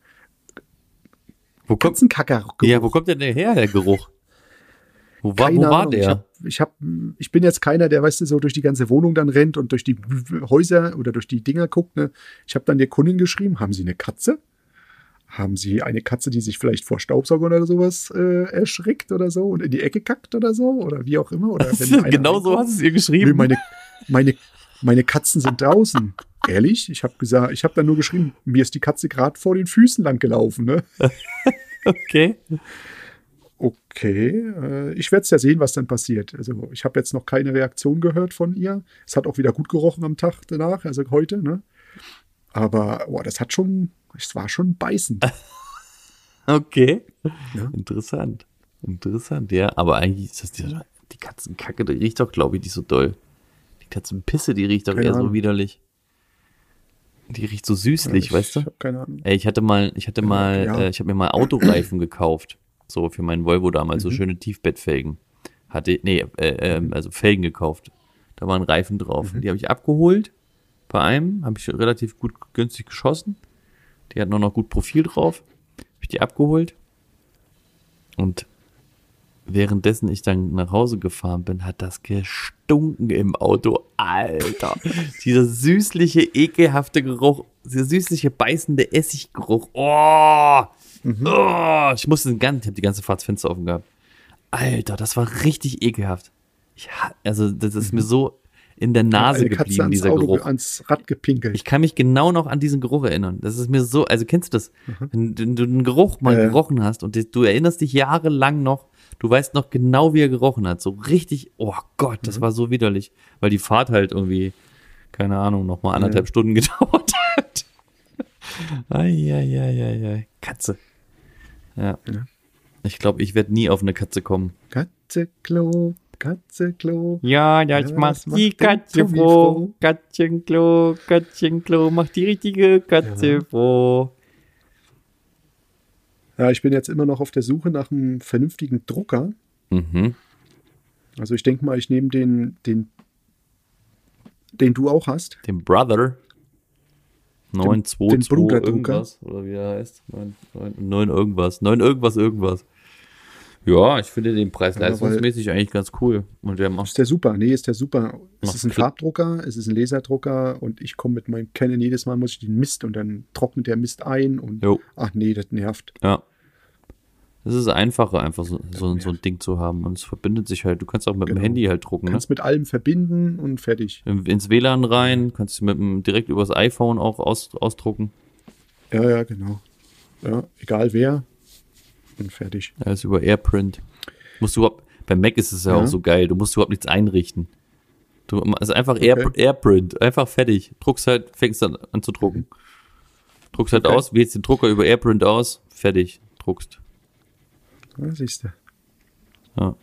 Wo kommt, Katzenkacker. ja, wo kommt denn der her, der Geruch? Wo war, wo Keine war Ahnung. der? Ich, hab, ich, hab, ich bin jetzt keiner, der, weißt du, so durch die ganze Wohnung dann rennt und durch die Häuser oder durch die Dinger guckt. Ne? Ich habe dann der Kundin geschrieben, haben Sie eine Katze? Haben Sie eine Katze, die sich vielleicht vor Staubsauger oder sowas äh, erschrickt oder so und in die Ecke kackt oder so? Oder wie auch immer? Oder genau so hast du es ihr geschrieben. meine, meine, meine Katzen sind draußen. Ehrlich? Ich habe gesagt, ich habe dann nur geschrieben, mir ist die Katze gerade vor den Füßen lang gelaufen. Ne? okay. Okay, äh, ich werde es ja sehen, was dann passiert. Also ich habe jetzt noch keine Reaktion gehört von ihr. Es hat auch wieder gut gerochen am Tag danach, also heute. Ne? Aber boah, das hat schon, es war schon beißend. Okay. Ja. Interessant. Interessant, ja. Aber eigentlich ist das die, die Katzenkacke, die riecht doch, glaube ich, nicht so doll. Die Katzenpisse, die riecht doch Keine eher so Ahnung. widerlich. Die riecht so süßlich, ich weißt du? habe keine Ahnung. Ey, ich hatte mal, ich hatte mal, ja. äh, ich habe mir mal Autoreifen gekauft. So für meinen Volvo damals, Mhm. so schöne Tiefbettfelgen. Hatte, nee, äh, ähm, also Felgen gekauft. Da waren Reifen drauf. Mhm. Die habe ich abgeholt. Bei einem habe ich relativ gut günstig geschossen. Die hatten auch noch gut Profil drauf. Habe ich die abgeholt. Und währenddessen ich dann nach Hause gefahren bin, hat das gestunken im Auto. Alter. dieser süßliche, ekelhafte Geruch, dieser süßliche, beißende Essiggeruch. Oh, oh ich musste den ganzen, ich habe die ganze Fahrtsfenster offen gehabt. Alter, das war richtig ekelhaft. Ich, also, das ist mir so in der Nase Eine Katze geblieben, ans, dieser Auto, Geruch. ans Rad gepinkelt. Ich kann mich genau noch an diesen Geruch erinnern. Das ist mir so, also kennst du das? Wenn du, einen Geruch mal Mhm. Äh. gerochen hast und du erinnerst dich jahrelang noch, du weißt noch genau, wie er gerochen hat. So richtig, oh Gott, Mhm. das war so widerlich. Weil die Fahrt halt irgendwie, keine Ahnung, noch mal anderthalb Stunden gedauert hat. Eieieiei. Katze. Ja. Ja. Ich glaube, ich werde nie auf eine Katze kommen. Katzeklo, Katzeklo. Ja, ja, ich mach die Katze Katze froh. Katzenklo, Katzenklo, mach die richtige Katze froh. Ja, ich bin jetzt immer noch auf der Suche nach einem vernünftigen Drucker. Mhm. Also ich denke mal, ich nehme den, den, den du auch hast. Den Brother. 922 Bruderdrucker. irgendwas. Oder wie er heißt. 9, 9, 9 irgendwas. 9 irgendwas irgendwas. Ja, ich finde den Preis Ja, leistungsmäßig eigentlich ganz cool. Und der Ist macht. der super? Nee, ist der super. Es ist ein Klick. Farbdrucker, es ist ein Laserdrucker und ich komme mit meinem Canon jedes Mal muss ich den Mist und dann trocknet der Mist ein und Jo, ach nee, das nervt. ja. Es ist einfacher, einfach so, so, so ein Ding zu haben. Und es verbindet sich halt. Du kannst auch mit dem Genau. Handy halt drucken. Ne? Kannst mit allem verbinden und fertig. Ins WLAN rein, kannst du mit dem, direkt übers iPhone auch aus, ausdrucken. Ja, ja, genau. Ja, egal wer und fertig. Alles über AirPrint. Musst du überhaupt, beim Mac ist es ja, Ja. auch so geil, du musst überhaupt nichts einrichten. Du, also einfach Air, Okay. AirPrint, einfach fertig. Druckst halt, fängst dann an zu drucken. Druckst halt Okay. aus, wählst den Drucker über AirPrint aus, fertig, druckst. Ja, siehst du. Ja.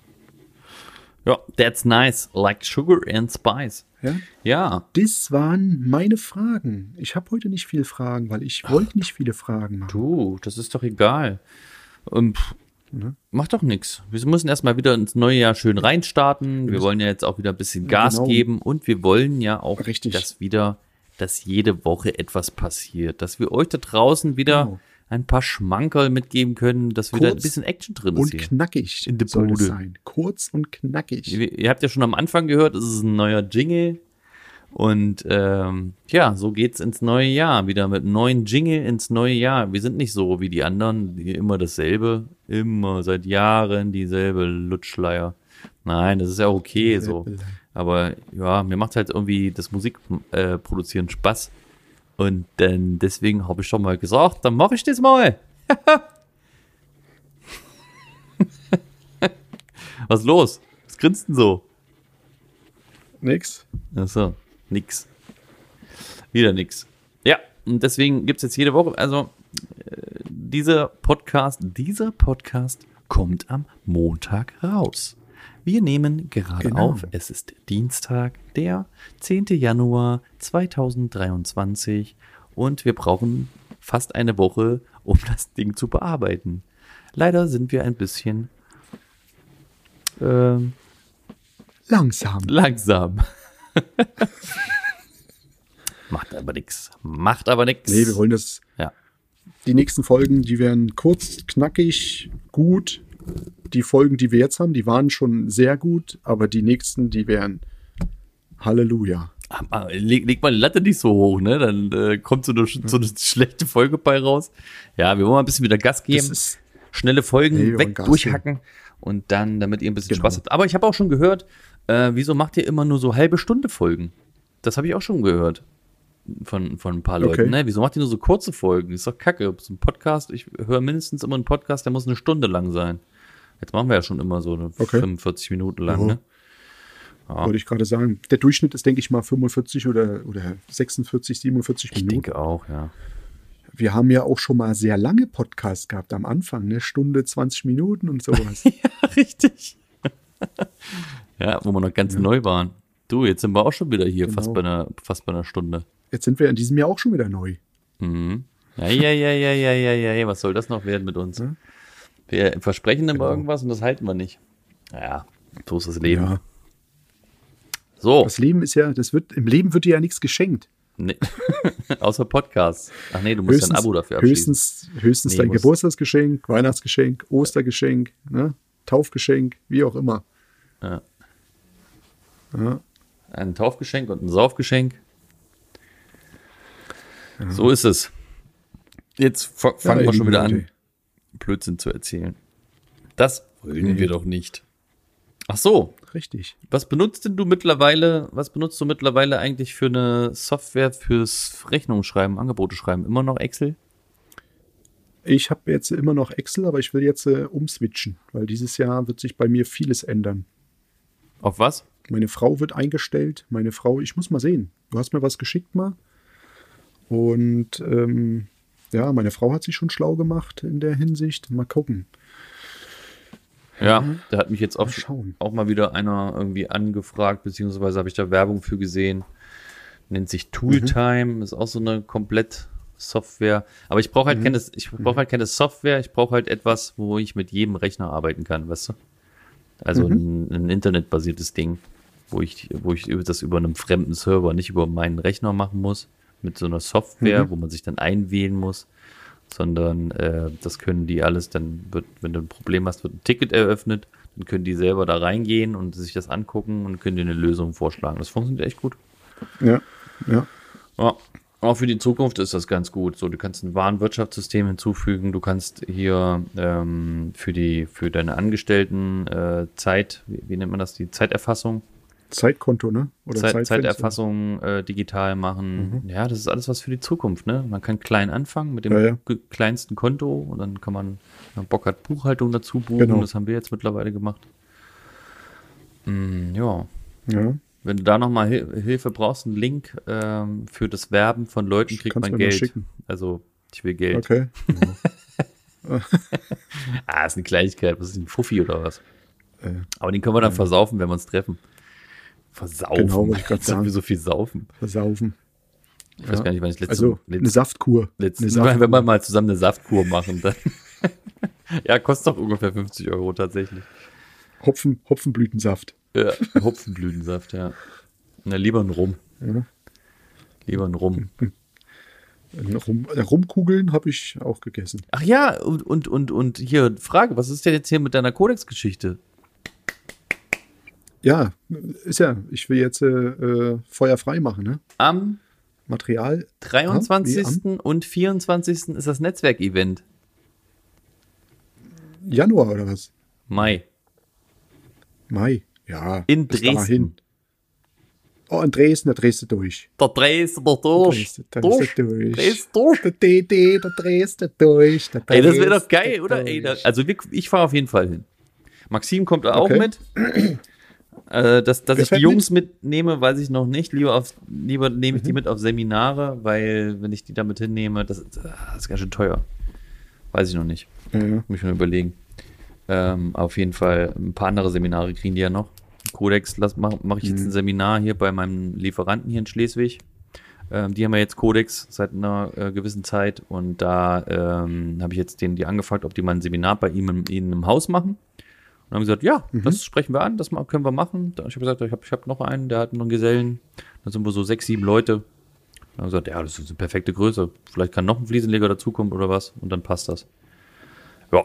Ja, that's nice. Like sugar and spice. Ja? Ja, Das waren meine Fragen. Ich habe heute nicht viele Fragen, weil ich wollte nicht viele Fragen machen. du, das ist doch egal. Und pff, Ne? Macht doch nichts. Wir müssen erstmal wieder ins neue Jahr schön reinstarten. Wir wollen ja jetzt auch wieder ein bisschen Gas Genau. geben und wir wollen ja auch, Richtig. dass wieder, dass jede Woche etwas passiert, dass wir euch da draußen wieder Genau. ein paar Schmankerl mitgeben können, dass wieder ein Kurz bisschen Action drin Und ist hier. knackig In der Bude. sein. Kurz und knackig. Ihr, ihr habt ja schon am Anfang gehört, es ist ein neuer Jingle Und ähm, ja, so geht's ins neue Jahr. Wieder mit neuen Jingle ins neue Jahr. Wir sind nicht so wie die anderen, die immer dasselbe, immer seit Jahren dieselbe Lutschleier. Nein, das ist ja okay so. Aber ja, mir macht halt irgendwie das Musikproduzieren äh, Spaß. Und dann deswegen habe ich schon mal gesagt, dann mache ich das mal. Was los? Was grinst denn so? Nix. Achso, nix. Wieder nix. Ja, und deswegen gibt's jetzt jede Woche, also äh, dieser Podcast, dieser Podcast kommt am Montag raus. Wir nehmen gerade Genau. auf, es ist Dienstag, der 10. Januar 2023 und wir brauchen fast eine Woche, um das Ding zu bearbeiten. Leider sind wir ein bisschen ähm, Langsam. langsam. Macht aber nix. Macht aber nix. Nee, wir wollen das. Ja. Die nächsten Folgen, die werden kurz, knackig, gut. Die Folgen, die wir jetzt haben, die waren schon sehr gut, aber die nächsten, die wären Halleluja. Aber Leg, leg mal die Latte nicht so hoch, ne? Dann äh, kommt so eine, so eine schlechte Folge bei raus. Ja, wir wollen mal ein bisschen wieder Gas geben. Schnelle Folgen Nee, weg, durchhacken und dann, damit ihr ein bisschen Genau. Spaß habt. Aber ich habe auch schon gehört, äh, wieso macht ihr immer nur so halbe Stunde Folgen? Das habe ich auch schon gehört. Von, von ein paar Leuten, Okay. ne? Wieso macht ihr nur so kurze Folgen? Ist doch kacke. So ein Podcast, ich höre mindestens immer einen Podcast, der muss eine Stunde lang sein. Jetzt machen wir ja schon immer so eine Okay. 45 Minuten lang, Ja. ne? wollte ich gerade sagen. Der Durchschnitt ist, denke ich mal, 45 oder, oder 46, 47 Ich Minuten. denke auch, ja. Wir haben ja auch schon mal sehr lange Podcasts gehabt am Anfang, eine Stunde, 20 Minuten und sowas. Richtig. Ja, wo wir noch ganz neu waren. Du, jetzt sind wir auch schon wieder hier, fast, Genau. bei einer, fast bei einer Stunde. Jetzt sind wir in diesem Jahr auch schon wieder neu. Mhm. Ja, ja, ja, ja, ja, ja, ja, ja, was soll das noch werden mit uns? Ja. Wir versprechen immer Genau. irgendwas und das halten wir nicht. Ja, so ist das Leben. Ja. So, Das Leben ist ja, das wird, im Leben wird dir ja nichts geschenkt. nee. außer Podcasts. Ach nee, du musst ja ein Abo dafür abschließen. höchstens, höchstens Nee, dein Geburtstagsgeschenk, Weihnachtsgeschenk, Ostergeschenk, ne? Taufgeschenk, wie auch immer. Ja. Ja. Ein Taufgeschenk und ein Saufgeschenk. So ist es. Jetzt fa- fangen ihr wir schon wieder an. Blödsinn zu erzählen. Das wollen Nee. wir doch nicht. Ach so, Richtig. was benutzt denn du mittlerweile, was benutzt du mittlerweile eigentlich für eine Software fürs Rechnungsschreiben, Angebote schreiben? Immer noch Excel? Ich habe jetzt immer noch Excel, aber ich will jetzt äh, umswitchen, weil dieses Jahr wird sich bei mir vieles ändern. Auf was? Meine Frau wird eingestellt. Meine Frau, ich muss mal sehen. Du hast mir was geschickt mal. Und ähm, ja, meine Frau hat sich schon schlau gemacht in der Hinsicht. Mal gucken. Ja, da hat mich jetzt auch, Mal auch mal wieder einer irgendwie angefragt, beziehungsweise habe ich da Werbung für gesehen. Nennt sich Tooltime, ist auch so eine komplett Software. Aber ich brauche halt keine, ich brauche halt keine Software, ich brauche halt etwas, wo ich mit jedem Rechner arbeiten kann, weißt du? Also ein, ein internetbasiertes Ding, wo ich, wo ich das über einen fremden Server, nicht über meinen Rechner machen muss, mit so einer Software, wo man sich dann einwählen muss, sondern äh, das können die alles, dann wird, wenn du ein Problem hast, wird ein Ticket eröffnet, dann können die selber da reingehen und sich das angucken und können dir eine Lösung vorschlagen. Das funktioniert echt gut. Ja, ja. Ja, auch für die Zukunft ist das ganz gut. So, du kannst ein Warenwirtschaftssystem hinzufügen. Du kannst hier ähm, für die für deine Angestellten äh, Zeit, wie, wie nennt man das, die Zeiterfassung, Zeitkonto, ne? Oder Zeit. Zeiterfassung äh, digital machen. Ja, das ist alles was für die Zukunft. Ne, man kann klein anfangen mit dem Ja, ja. kleinsten Konto und dann kann man, wenn man Bock hat, Buchhaltung dazu buchen. Genau. Das haben wir jetzt mittlerweile gemacht. Mm, ja. Ja, Wenn du da nochmal Hil Hilfe brauchst, einen Link ähm, für das Werben von Leuten, kriegt Kannst man Geld. Also, ich will Geld. okay. Ah, ist eine Kleinigkeit. Was ist ein Fuffi oder was? Äh, Aber den können wir dann versaufen, wenn wir uns treffen. Versaufen. Genau, wollte ich ob sagen. wir so viel saufen. versaufen. Ich weiß Ja. gar nicht, wann ich letzte, Also eine Saftkur. letzte eine Mal, wenn wir mal zusammen eine Saftkur machen, dann. ja, kostet doch ungefähr 50 Euro tatsächlich. Hopfen, Hopfenblütensaft. Ja, Hopfenblütensaft, ja. Na, lieber ein Rum. Ja. Lieber ein Rum. Rum, äh, Rumkugeln habe ich auch gegessen. Ach ja, und, und, und, und hier, Frage, was ist denn jetzt hier mit deiner Codex-Geschichte? Ja, ist ja. Ich will jetzt äh, äh, Feuer frei machen, ne? Am Material. 23. und 24. ist das Netzwerkevent. Januar oder was? Mai. Mai. Ja. In Dresden. Oh, in Dresden, da drehst du durch. Da drehst du durch. du, da Durch. drehst du durch. Da, drehst du durch. Da Ey, das wäre doch geil, oder? Ey, da, also wir, ich fahre auf jeden Fall hin. Maxim kommt auch Okay. mit. Äh, dass dass ich die Jungs mitnehme, weiß ich noch nicht. Lieber, auf, lieber nehme ich Mhm. die mit auf Seminare, weil wenn ich die damit hinnehme, das, das ist ganz schön teuer. Weiß ich noch nicht. Ja, ja. Muss ich mal überlegen. Ähm, auf jeden Fall ein paar andere Seminare kriegen die ja noch. Codex mache mach mach ich jetzt Mhm. ein Seminar hier bei meinem Lieferanten hier in Schleswig. Ähm, die haben ja jetzt Codex seit einer äh, gewissen Zeit und da ähm, habe ich jetzt denen die angefragt, ob die mal ein Seminar bei ihm in, ihnen im Haus machen. Und haben gesagt, ja, Mhm. das sprechen wir an, das können wir machen. Ich habe gesagt, ich habe ich hab noch einen, der hat noch einen Gesellen. Da sind wir so sechs, sieben Leute. Und haben gesagt, ja, das ist eine perfekte Größe. Vielleicht kann noch ein Fliesenleger dazukommen oder was und dann passt das. Ja.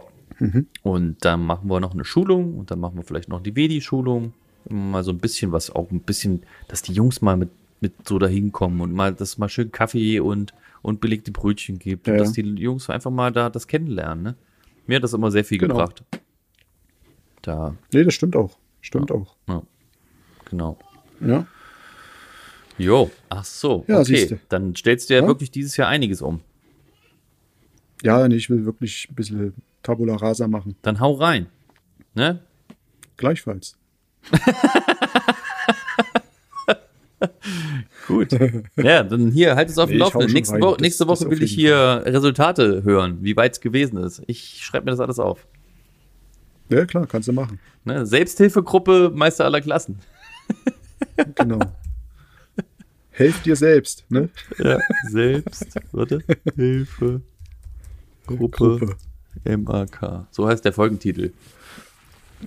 Und dann machen wir noch eine Schulung und dann machen wir vielleicht noch die Vedi-Schulung. Immer Mal so ein bisschen was, auch ein bisschen, dass die Jungs mal mit, mit so dahin kommen und mal, dass mal schön Kaffee und, und belegte Brötchen gibt Ja, und dass die Jungs einfach mal da das kennenlernen. Ne? Mir hat das immer sehr viel Genau. gebracht. Da, Nee, das stimmt auch. Stimmt auch. ja, genau. Ja. Jo, ach so, Ja, okay. siehste. Dann stellst du ja, Ja. wirklich dieses Jahr einiges um. Ja, nee, ich will wirklich ein bisschen Tabula Rasa machen. Dann hau rein. Ne? Gleichfalls. Gut. Ja, dann hier, halt es auf dem Nee, Laufenden. Nächste. Wo nächste Woche will ich hier Resultate hören, wie weit es gewesen ist. Ich schreibe mir das alles auf. Ja, klar, kannst du machen. Ne? Selbsthilfegruppe Meister aller Klassen. Genau. Helf dir selbst, ne? Ja, selbst. Warte. Hilfe. Gruppe. MAK. So heißt der Folgentitel.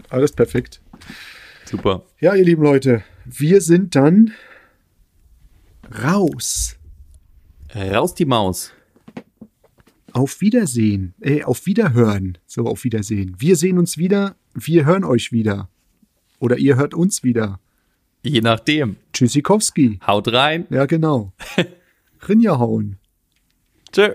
Alles perfekt. Super. Ja, ihr lieben Leute, wir sind dann raus. Raus die Maus. Auf Wiedersehen. Äh, auf Wiederhören. So, auf Wiedersehen. Wir sehen uns wieder. Wir hören euch wieder. Oder ihr hört uns wieder. Je nachdem. Tschüssikowski. Haut rein. Ja, genau. Rinja hauen. Tschö.